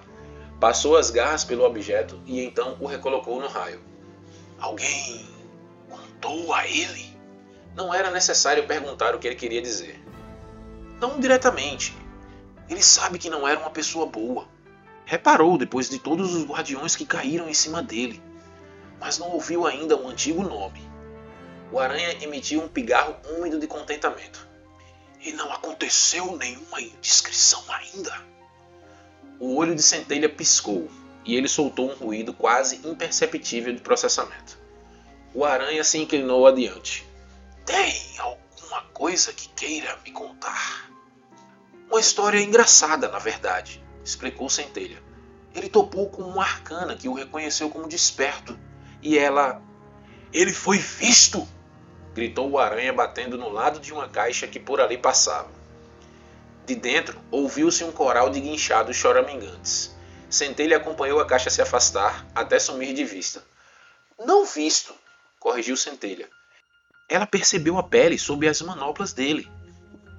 passou as garras pelo objeto e então o recolocou no raio. Alguém contou a ele? Não era necessário perguntar o que ele queria dizer. Não diretamente. Ele sabe que não era uma pessoa boa. Reparou depois de todos os guardiões que caíram em cima dele, mas não ouviu ainda o antigo nome o aranha emitiu um pigarro úmido de contentamento. E não aconteceu nenhuma indiscrição ainda. O olho de centelha piscou e ele soltou um ruído quase imperceptível de processamento. O aranha se inclinou adiante. Tem alguma coisa que queira me contar? Uma história engraçada, na verdade. Explicou Centelha. Ele topou com uma arcana que o reconheceu como desperto. E ela. Ele foi visto! gritou o aranha batendo no lado de uma caixa que por ali passava. De dentro, ouviu-se um coral de guinchados choramingantes. Centelha acompanhou a caixa se afastar até sumir de vista. Não visto, corrigiu Centelha. Ela percebeu a pele sob as manoplas dele.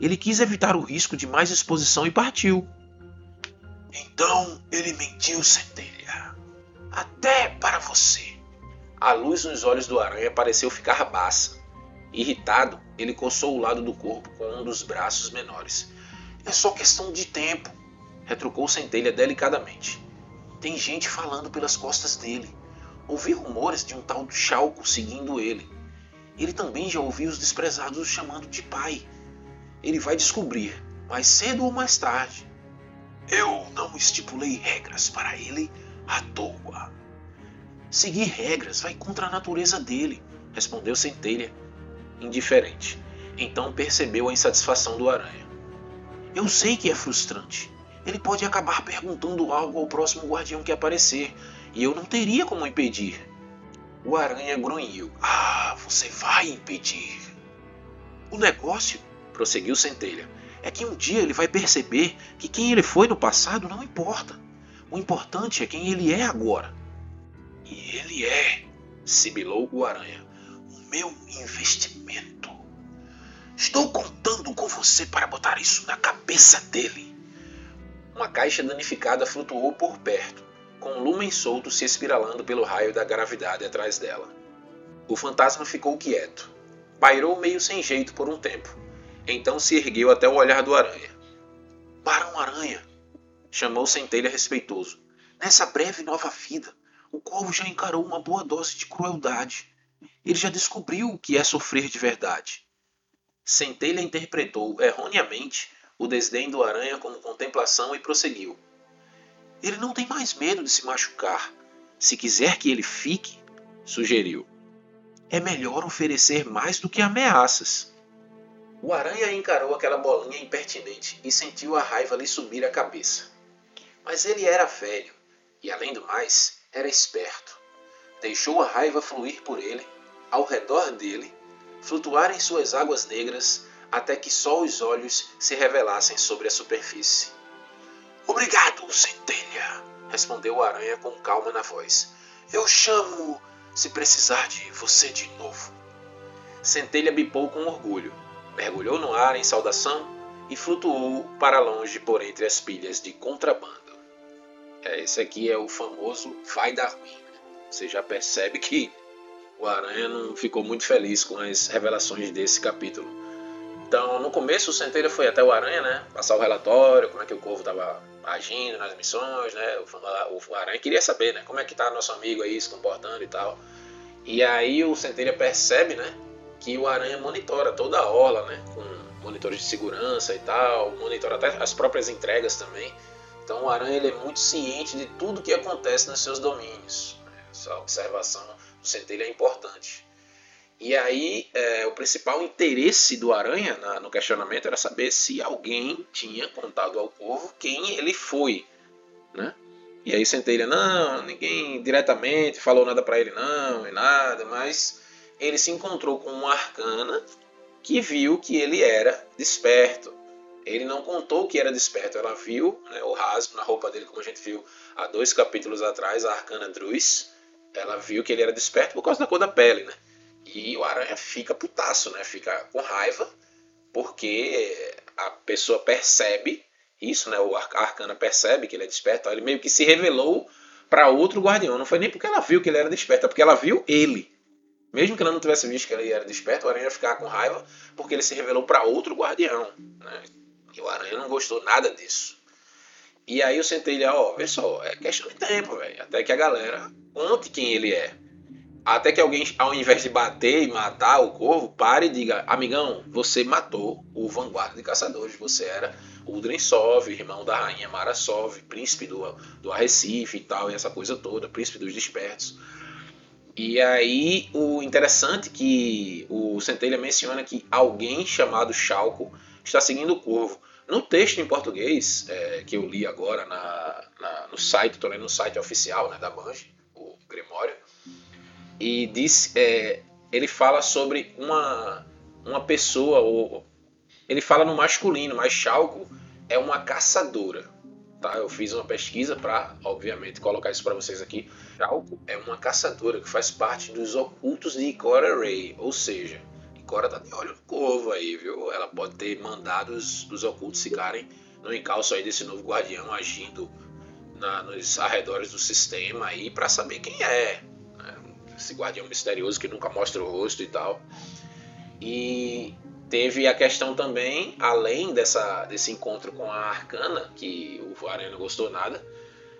Ele quis evitar o risco de mais exposição e partiu. Então ele mentiu, Centelha. Até para você. A luz nos olhos do aranha pareceu ficar baça. Irritado, ele coçou o lado do corpo com um dos braços menores. É só questão de tempo, retrucou Centelha delicadamente. Tem gente falando pelas costas dele. Ouvi rumores de um tal do Chalco seguindo ele. Ele também já ouviu os desprezados o chamando de pai. Ele vai descobrir, mais cedo ou mais tarde. Eu não estipulei regras para ele à toa. Seguir regras vai contra a natureza dele, respondeu Centelha, indiferente. Então percebeu a insatisfação do aranha. Eu sei que é frustrante. Ele pode acabar perguntando algo ao próximo guardião que aparecer, e eu não teria como impedir. O aranha grunhiu. Ah, você vai impedir. O negócio, prosseguiu Centelha, é que um dia ele vai perceber que quem ele foi no passado não importa. O importante é quem ele é agora. E ele é, sibilou o aranha, o meu investimento. Estou contando com você para botar isso na cabeça dele. Uma caixa danificada flutuou por perto, com um lumen solto se espiralando pelo raio da gravidade atrás dela. O fantasma ficou quieto. Pairou meio sem jeito por um tempo, então se ergueu até o olhar do aranha. Barão Aranha! chamou Centelha respeitoso. Nessa breve nova vida, o corvo já encarou uma boa dose de crueldade. Ele já descobriu o que é sofrer de verdade. Centelha interpretou erroneamente o desdém do aranha como contemplação e prosseguiu. Ele não tem mais medo de se machucar. Se quiser que ele fique, sugeriu. É melhor oferecer mais do que ameaças. O aranha encarou aquela bolinha impertinente e sentiu a raiva lhe subir a cabeça. Mas ele era velho e, além do mais, era esperto. Deixou a raiva fluir por ele, ao redor dele, flutuar em suas águas negras até que só os olhos se revelassem sobre a superfície. Obrigado, centelha, respondeu o aranha com calma na voz. Eu chamo se precisar de você de novo. Centelha bipou com orgulho mergulhou no ar em saudação e flutuou para longe por entre as pilhas de contrabando. É, esse aqui é o famoso vai dar ruim. Você já percebe que o Aranha não ficou muito feliz com as revelações desse capítulo. Então, no começo, o Centelha foi até o Aranha, né? Passar o relatório, como é que o Corvo estava agindo nas missões, né? O, Aranha queria saber, né? Como é que tá nosso amigo aí se comportando e tal. E aí o Centelha percebe, né? Que o Aranha monitora toda a orla, né? Com monitores de segurança e tal, monitora até as próprias entregas também. Então o Aranha ele é muito ciente de tudo que acontece nos seus domínios. Essa observação do centelha é importante. E aí é, o principal interesse do Aranha na, no questionamento era saber se alguém tinha contado ao povo quem ele foi, né? E aí Centelha, não, ninguém diretamente falou nada para ele não, e nada, mas ele se encontrou com uma arcana que viu que ele era desperto. Ele não contou que era desperto, ela viu né, o rasgo na roupa dele, como a gente viu há dois capítulos atrás, a arcana Druis. Ela viu que ele era desperto por causa da cor da pele, né? E o aranha fica putaço, né? Fica com raiva, porque a pessoa percebe isso, né? O arcana percebe que ele é desperto, ele meio que se revelou para outro guardião. Não foi nem porque ela viu que ele era desperto, é porque ela viu ele. Mesmo que ela não tivesse visto que ele era desperto, o Aranha ia ficar com raiva porque ele se revelou para outro guardião. Né? E o Aranha não gostou nada disso. E aí eu sentei ele, ó, vê só, é questão de tempo, velho. Até que a galera conte quem ele é. Até que alguém, ao invés de bater e matar o corvo, pare e diga: Amigão, você matou o vanguarda de caçadores. Você era Udren Sov, irmão da rainha Mara Sov, príncipe do, do Arrecife e tal, e essa coisa toda, príncipe dos despertos. E aí o interessante é que o Centelha menciona que alguém chamado Chalco está seguindo o Corvo. No texto em português, é, que eu li agora na, na no site, estou lendo no site oficial né, da Banji, o Grimório, e diz, é, ele fala sobre uma, uma pessoa, ou, ele fala no masculino, mas Chalco é uma caçadora. Tá? Eu fiz uma pesquisa para, obviamente, colocar isso para vocês aqui. Chalco é uma caçadora que faz parte dos ocultos de Ikora Ray, ou seja, Ikora tá de olho no corvo aí, viu? Ela pode ter mandado os, os ocultos ficarem no encalço aí desse novo guardião agindo na, nos arredores do sistema aí para saber quem é. Né? Esse guardião misterioso que nunca mostra o rosto e tal. E teve a questão também, além dessa, desse encontro com a Arcana, que o Aranha não gostou nada,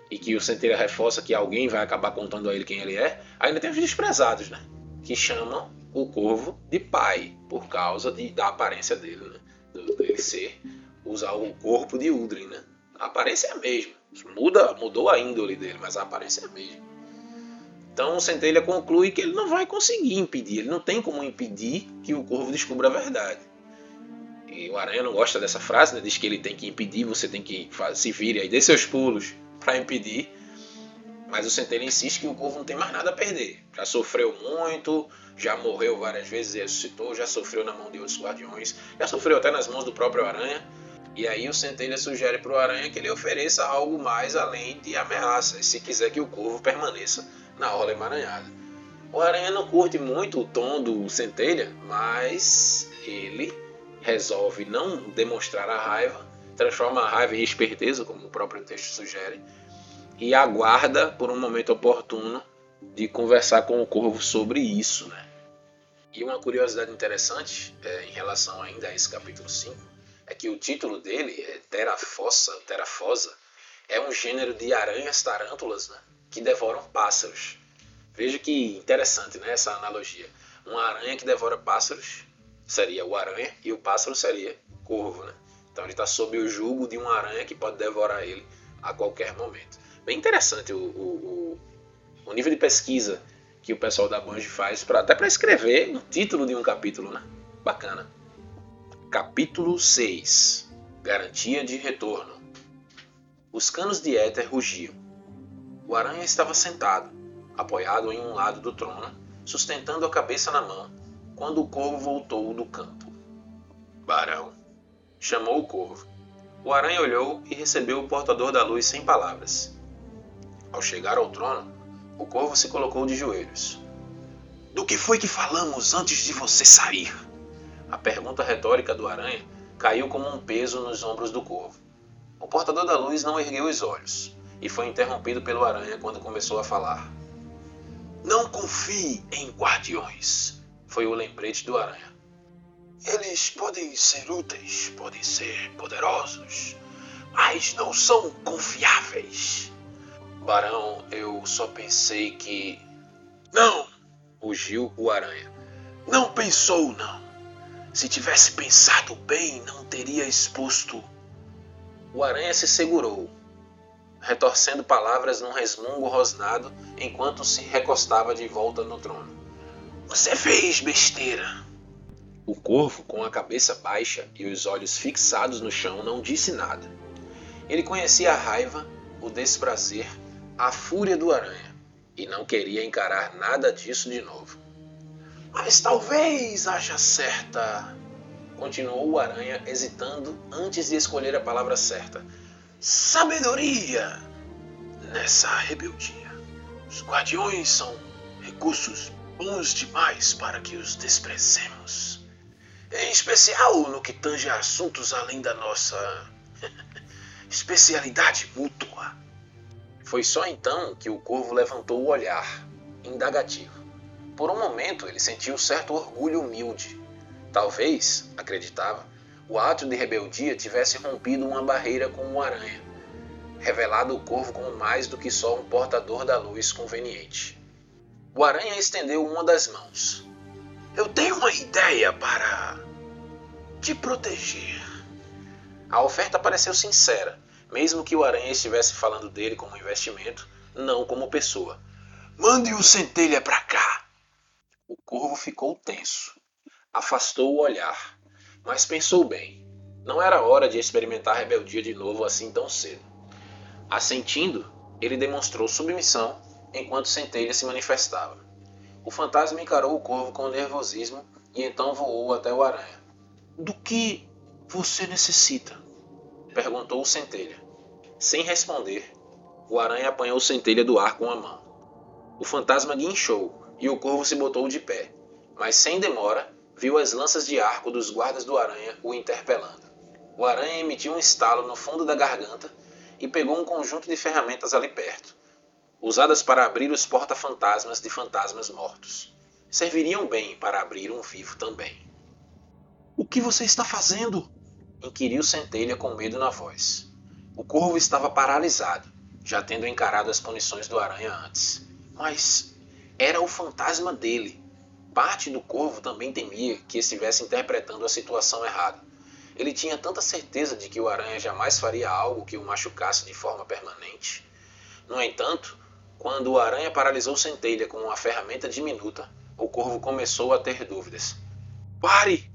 e que o Centelha reforça que alguém vai acabar contando a ele quem ele é, ainda tem os desprezados, né? Que chamam o Corvo de pai, por causa de, da aparência dele, né? Do, dele ser, usar o corpo de Udrin, né? A aparência é a mesma. Muda, mudou a índole dele, mas a aparência é a mesma. Então o Centelha conclui que ele não vai conseguir impedir, ele não tem como impedir que o corvo descubra a verdade. E o Aranha não gosta dessa frase, né? diz que ele tem que impedir, você tem que se vire aí, dê seus pulos para impedir. Mas o Centelha insiste que o corvo não tem mais nada a perder. Já sofreu muito, já morreu várias vezes e ressuscitou, já sofreu na mão de outros guardiões, já sofreu até nas mãos do próprio Aranha. E aí o Centelha sugere para o Aranha que ele ofereça algo mais além de ameaças, se quiser que o corvo permaneça na orla emaranhada. O Aranha não curte muito o tom do Centelha, mas ele resolve não demonstrar a raiva, transforma a raiva em esperteza, como o próprio texto sugere, e aguarda por um momento oportuno de conversar com o Corvo sobre isso. Né? E uma curiosidade interessante é, em relação ainda a esse capítulo 5 é que o título dele é Terafossa, Terafosa, é um gênero de aranhas tarântulas né? Que devoram pássaros. Veja que interessante né, essa analogia. Uma aranha que devora pássaros seria o aranha e o pássaro seria corvo. Né? Então ele está sob o jugo de uma aranha que pode devorar ele a qualquer momento. Bem interessante o, o, o, o nível de pesquisa que o pessoal da Bungie faz, pra, até para escrever o título de um capítulo. Né? Bacana. Capítulo 6 Garantia de retorno. Os canos de éter rugiam o aranha estava sentado, apoiado em um lado do trono, sustentando a cabeça na mão, quando o corvo voltou do campo. Barão, chamou o corvo. O aranha olhou e recebeu o portador da luz sem palavras. Ao chegar ao trono, o corvo se colocou de joelhos. Do que foi que falamos antes de você sair? A pergunta retórica do aranha caiu como um peso nos ombros do corvo. O portador da luz não ergueu os olhos e foi interrompido pelo aranha quando começou a falar. Não confie em guardiões, foi o lembrete do aranha. Eles podem ser úteis, podem ser poderosos, mas não são confiáveis. Barão, eu só pensei que. Não! rugiu o aranha. Não pensou, não. Se tivesse pensado bem, não teria exposto. O aranha se segurou retorcendo palavras num resmungo rosnado enquanto se recostava de volta no trono. Você fez besteira. O corvo, com a cabeça baixa e os olhos fixados no chão, não disse nada. Ele conhecia a raiva, o desprazer, a fúria do aranha e não queria encarar nada disso de novo. Mas talvez haja certa. Continuou o aranha, hesitando antes de escolher a palavra certa sabedoria nessa rebeldia. Os guardiões são recursos bons demais para que os desprezemos. Em especial no que tange a assuntos além da nossa especialidade mútua. Foi só então que o corvo levantou o olhar, indagativo. Por um momento ele sentiu certo orgulho humilde. Talvez, acreditava, o ato de rebeldia tivesse rompido uma barreira com o aranha, revelado o corvo como mais do que só um portador da luz conveniente. O aranha estendeu uma das mãos. Eu tenho uma ideia para te proteger. A oferta pareceu sincera, mesmo que o aranha estivesse falando dele como investimento, não como pessoa. Mande o centelha para cá. O corvo ficou tenso. Afastou o olhar mas pensou bem. Não era hora de experimentar rebeldia de novo assim tão cedo. Assentindo, ele demonstrou submissão enquanto Centelha se manifestava. O fantasma encarou o corvo com nervosismo e então voou até o aranha. Do que você necessita? perguntou o Centelha. Sem responder, o aranha apanhou Centelha do ar com a mão. O fantasma guinchou e o corvo se botou de pé, mas sem demora viu as lanças de arco dos guardas do aranha o interpelando. O aranha emitiu um estalo no fundo da garganta e pegou um conjunto de ferramentas ali perto, usadas para abrir os porta-fantasmas de fantasmas mortos. Serviriam bem para abrir um vivo também. O que você está fazendo? inquiriu Centelha com medo na voz. O corvo estava paralisado, já tendo encarado as punições do aranha antes. Mas era o fantasma dele. Parte do corvo também temia que estivesse interpretando a situação errada. Ele tinha tanta certeza de que o aranha jamais faria algo que o machucasse de forma permanente. No entanto, quando o aranha paralisou Centelha com uma ferramenta diminuta, o corvo começou a ter dúvidas. Pare!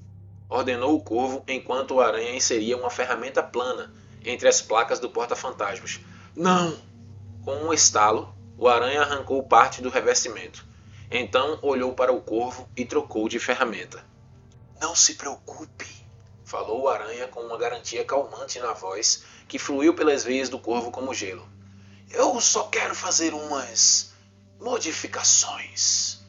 ordenou o corvo enquanto o aranha inseria uma ferramenta plana entre as placas do porta-fantasmas. Não! Com um estalo, o aranha arrancou parte do revestimento. Então olhou para o corvo e trocou de ferramenta. Não se preocupe, falou o aranha com uma garantia calmante na voz que fluiu pelas veias do corvo como gelo. Eu só quero fazer umas modificações.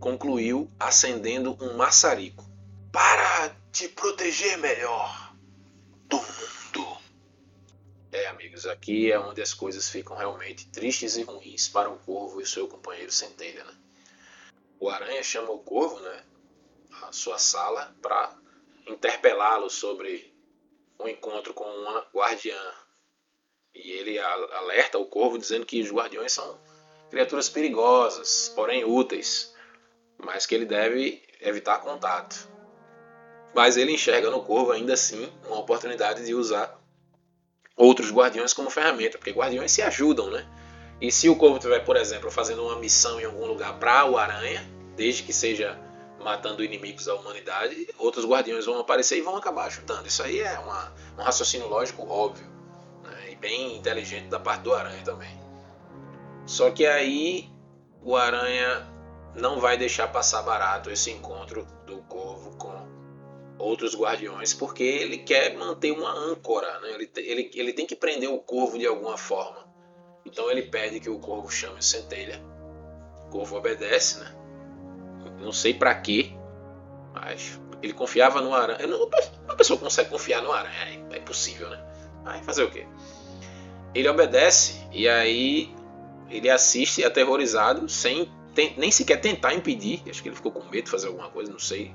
Concluiu acendendo um maçarico. Para te proteger melhor do mundo. É, amigos, aqui é onde as coisas ficam realmente tristes e ruins para o corvo e o seu companheiro centelha, né? O aranha chama o corvo, né, à sua sala para interpelá-lo sobre um encontro com uma guardiã. E ele alerta o corvo dizendo que os guardiões são criaturas perigosas, porém úteis, mas que ele deve evitar contato. Mas ele enxerga no corvo ainda assim uma oportunidade de usar outros guardiões como ferramenta, porque guardiões se ajudam, né? E se o corvo estiver, por exemplo, fazendo uma missão em algum lugar para o aranha, desde que seja matando inimigos da humanidade, outros guardiões vão aparecer e vão acabar ajudando. Isso aí é uma, um raciocínio lógico óbvio né? e bem inteligente da parte do aranha também. Só que aí o aranha não vai deixar passar barato esse encontro do corvo com outros guardiões, porque ele quer manter uma âncora, né? ele, ele, ele tem que prender o corvo de alguma forma. Então ele pede que o corvo chame o centelha. O corvo obedece, né? Não sei para quê, mas ele confiava no aranha. Não, uma pessoa consegue confiar no aranha, é, é possível, né? Aí fazer o quê? Ele obedece e aí ele assiste aterrorizado, sem nem sequer tentar impedir. Acho que ele ficou com medo de fazer alguma coisa, não sei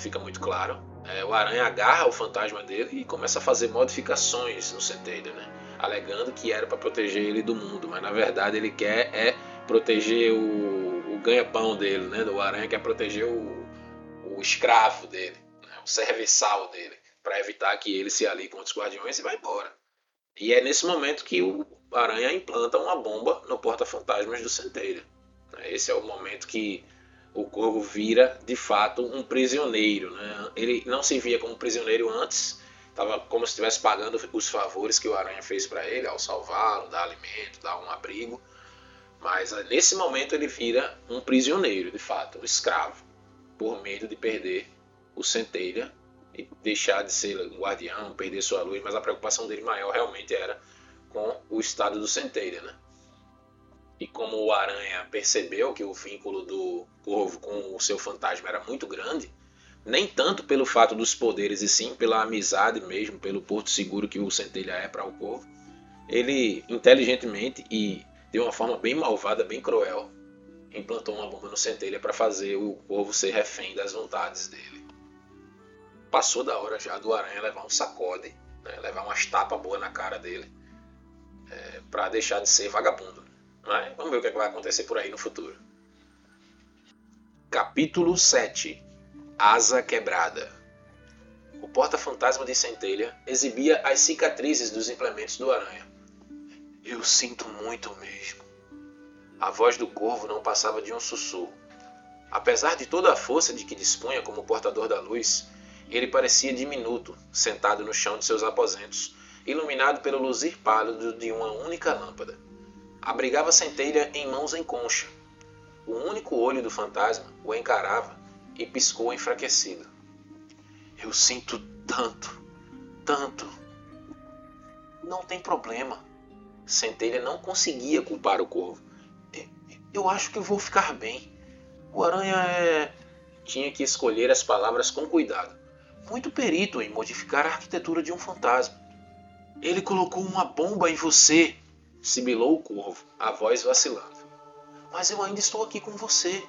fica muito claro. É, o Aranha agarra o fantasma dele e começa a fazer modificações no centelha, né? Alegando que era para proteger ele do mundo, mas na verdade ele quer é proteger o, o ganha-pão dele, né? O Aranha quer proteger o, o escravo dele, né? o serviçal dele, para evitar que ele se alie com os guardiões e vá embora. E é nesse momento que o Aranha implanta uma bomba no porta-fantasmas do centelha. Esse é o momento que o Corvo vira de fato um prisioneiro. Né? Ele não se via como prisioneiro antes, estava como se estivesse pagando os favores que o Aranha fez para ele ao salvá-lo, dar alimento, dar um abrigo. Mas eh, nesse momento ele vira um prisioneiro, de fato, um escravo, por medo de perder o centelha e deixar de ser um guardião, perder sua luz. Mas a preocupação dele maior realmente era com o estado do centelha, né? E como o Aranha percebeu que o vínculo do Corvo com o seu fantasma era muito grande, nem tanto pelo fato dos poderes e sim pela amizade mesmo, pelo porto seguro que o Centelha é para o Corvo, ele inteligentemente e de uma forma bem malvada, bem cruel, implantou uma bomba no Centelha para fazer o Corvo ser refém das vontades dele. Passou da hora já do Aranha levar um sacode, né, levar umas tapas boas na cara dele, é, para deixar de ser vagabundo. Mas vamos ver o que, é que vai acontecer por aí no futuro. Capítulo 7 Asa Quebrada O porta-fantasma de centelha exibia as cicatrizes dos implementos do aranha. Eu sinto muito mesmo. A voz do corvo não passava de um sussurro. Apesar de toda a força de que dispunha como portador da luz, Ele parecia diminuto, sentado no chão de seus aposentos, iluminado pelo luzir pálido de uma única lâmpada. Abrigava centelha em mãos em concha. O único olho do fantasma o encarava e piscou enfraquecido. Eu sinto tanto, tanto. Não tem problema. Centelha não conseguia culpar o corvo. Eu acho que vou ficar bem. O aranha é. Tinha que escolher as palavras com cuidado. Muito perito em modificar a arquitetura de um fantasma. Ele colocou uma bomba em você, sibilou o corvo, a voz vacilando. Mas eu ainda estou aqui com você,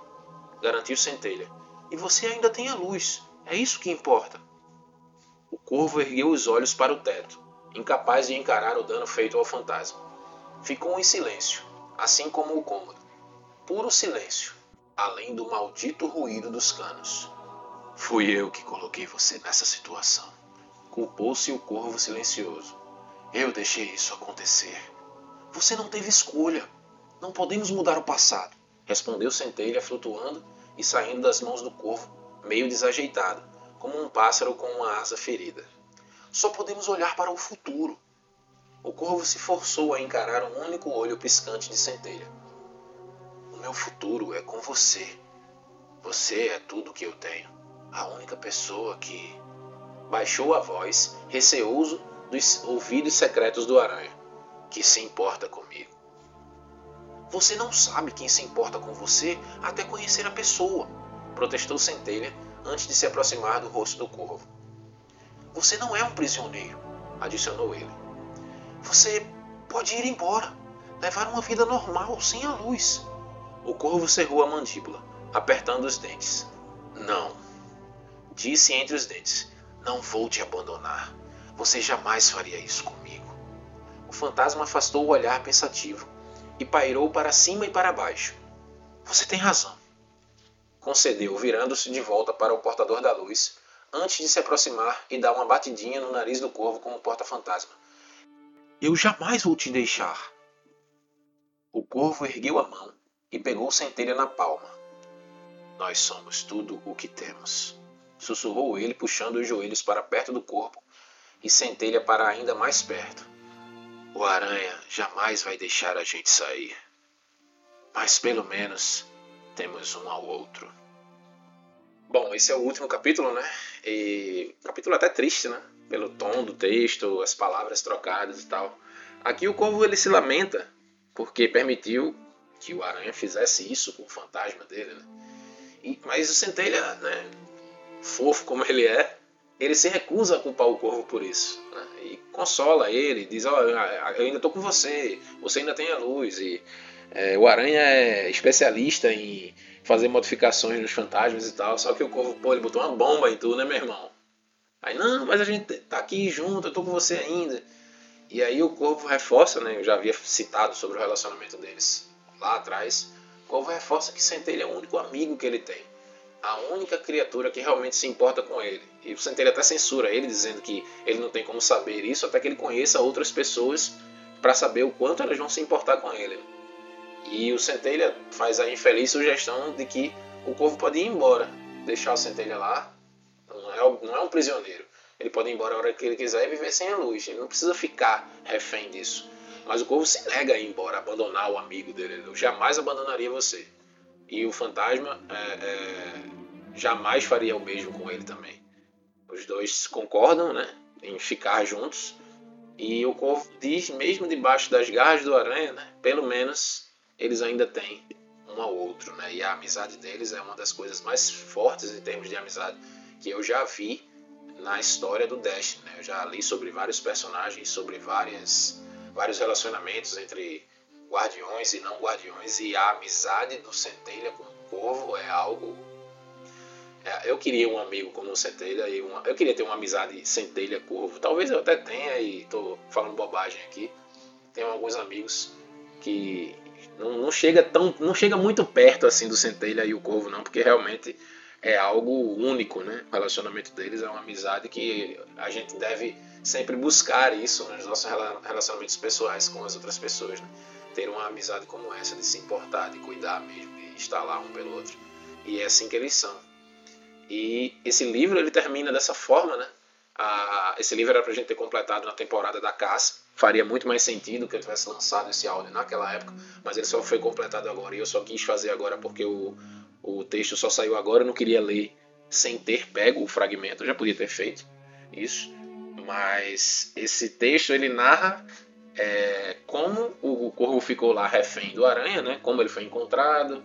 garantiu Centelha. E você ainda tem a luz. É isso que importa. O corvo ergueu os olhos para o teto, incapaz de encarar o dano feito ao fantasma. Ficou em silêncio, assim como o cômodo. Puro silêncio, além do maldito ruído dos canos. Fui eu que coloquei você nessa situação. Culpou-se o corvo silencioso. Eu deixei isso acontecer. Você não teve escolha. Não podemos mudar o passado. Respondeu Centelha, flutuando e saindo das mãos do corvo, meio desajeitado, como um pássaro com uma asa ferida. Só podemos olhar para o futuro. O corvo se forçou a encarar um único olho piscante de Centelha. O meu futuro é com você. Você é tudo que eu tenho. A única pessoa que. Baixou a voz, receoso dos ouvidos secretos do aranha, que se importa comigo. Você não sabe quem se importa com você até conhecer a pessoa, protestou Centelha antes de se aproximar do rosto do corvo. Você não é um prisioneiro, adicionou ele. Você pode ir embora, levar uma vida normal, sem a luz. O corvo cerrou a mandíbula, apertando os dentes. Não, disse entre os dentes. Não vou te abandonar. Você jamais faria isso comigo. O fantasma afastou o olhar pensativo e pairou para cima e para baixo. Você tem razão. Concedeu, virando-se de volta para o portador da luz, antes de se aproximar e dar uma batidinha no nariz do corvo como porta-fantasma. Eu jamais vou te deixar. O corvo ergueu a mão e pegou centelha na palma. Nós somos tudo o que temos, sussurrou ele, puxando os joelhos para perto do corpo e centelha para ainda mais perto. O aranha jamais vai deixar a gente sair. Mas pelo menos temos um ao outro. Bom, esse é o último capítulo, né? E capítulo até triste, né? Pelo tom do texto, as palavras trocadas e tal. Aqui o corvo ele se lamenta porque permitiu que o aranha fizesse isso com o fantasma dele, né? E, mas o centelha, né? Fofo como ele é, ele se recusa a culpar o corvo por isso. Né? E consola ele, diz: Ó, oh, eu ainda estou com você, você ainda tem a luz. E é, o Aranha é especialista em fazer modificações nos fantasmas e tal. Só que o corvo, pô, ele botou uma bomba em tudo, né, meu irmão? Aí, não, mas a gente tá aqui junto, eu tô com você ainda. E aí o corvo reforça, né? Eu já havia citado sobre o relacionamento deles lá atrás. O corvo reforça que Centelha é o único amigo que ele tem a única criatura que realmente se importa com ele. E o Centelha até censura ele, dizendo que ele não tem como saber isso até que ele conheça outras pessoas para saber o quanto elas vão se importar com ele. E o Centelha faz a infeliz sugestão de que o corvo pode ir embora, deixar o Centelha lá. Não é, não é um prisioneiro. Ele pode ir embora a hora que ele quiser e viver sem a luz. Ele não precisa ficar refém disso. Mas o corvo se nega a ir embora, abandonar o amigo dele. Eu jamais abandonaria você. E o fantasma é, é, jamais faria o mesmo com ele também. Os dois concordam né, em ficar juntos. E o corvo diz, mesmo debaixo das garras do aranha, né, pelo menos eles ainda têm um ao outro. Né, e a amizade deles é uma das coisas mais fortes em termos de amizade que eu já vi na história do Dash. Né? Eu já li sobre vários personagens, sobre várias, vários relacionamentos entre guardiões e não guardiões, e a amizade do Centelha com o Corvo é algo. É, eu queria um amigo como o Centelha e uma, eu queria ter uma amizade Centelha-Corvo. Talvez eu até tenha e estou falando bobagem aqui. Tenho alguns amigos que não, não, chega tão, não chega muito perto assim do Centelha e o Corvo não, porque realmente é algo único, né? O relacionamento deles é uma amizade que a gente deve sempre buscar isso nos nossos relacionamentos pessoais com as outras pessoas, né? Ter uma amizade como essa, de se importar, de cuidar mesmo, de estar lá um pelo outro. E é assim que eles são. E esse livro ele termina dessa forma, né? Ah, esse livro era pra gente ter completado na temporada da caça. Faria muito mais sentido que eu tivesse lançado esse áudio naquela época, mas ele só foi completado agora. E eu só quis fazer agora porque o, o texto só saiu agora. Eu não queria ler sem ter pego o fragmento. Eu já podia ter feito isso. Mas esse texto ele narra é, como o corvo ficou lá refém do aranha, né? como ele foi encontrado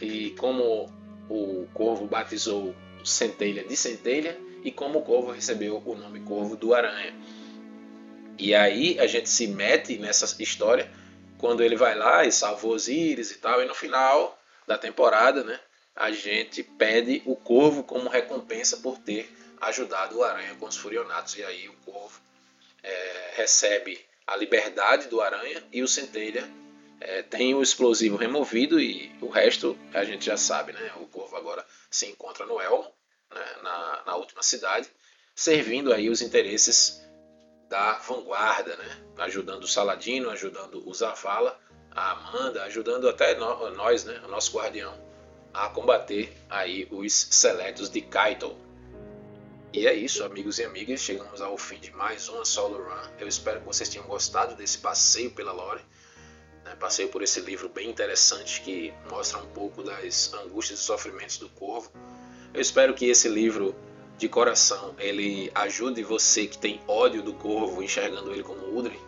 e como o corvo batizou centelha de centelha e como o corvo recebeu o nome corvo do aranha. E aí a gente se mete nessa história quando ele vai lá e salva Osíris e tal, e no final da temporada, né, a gente pede o corvo como recompensa por ter ajudado o aranha com os furionatos. E aí o corvo é, recebe a liberdade do aranha e o centelha é, tem o explosivo removido e o resto a gente já sabe, né? O corvo agora se encontra no Elmo, né? na, na última cidade, servindo aí os interesses da vanguarda, né? Ajudando o Saladino, ajudando o Zavala, a Amanda, ajudando até nós, né? O nosso guardião, a combater aí os seletos de Kaito. E é isso, amigos e amigas. Chegamos ao fim de mais uma Solo Run. Eu espero que vocês tenham gostado desse passeio pela lore. Né? Passeio por esse livro bem interessante que mostra um pouco das angústias e sofrimentos do corvo. Eu espero que esse livro de coração ele ajude você que tem ódio do corvo, enxergando ele como Udre,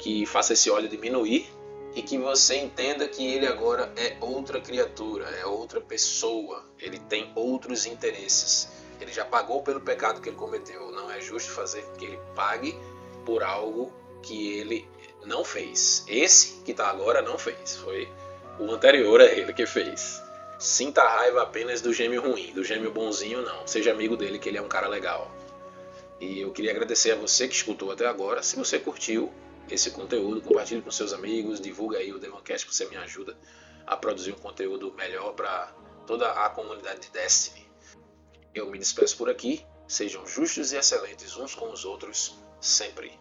que faça esse ódio diminuir e que você entenda que ele agora é outra criatura, é outra pessoa, ele tem outros interesses ele já pagou pelo pecado que ele cometeu. Não é justo fazer que ele pague por algo que ele não fez. Esse que está agora não fez. Foi o anterior a ele que fez. Sinta a raiva apenas do gêmeo ruim, do gêmeo bonzinho não. Seja amigo dele que ele é um cara legal. E eu queria agradecer a você que escutou até agora. Se você curtiu esse conteúdo, compartilhe com seus amigos, divulga aí o Demoncast que você me ajuda a produzir um conteúdo melhor para toda a comunidade de Destiny. Eu me despeço por aqui. Sejam justos e excelentes uns com os outros, sempre.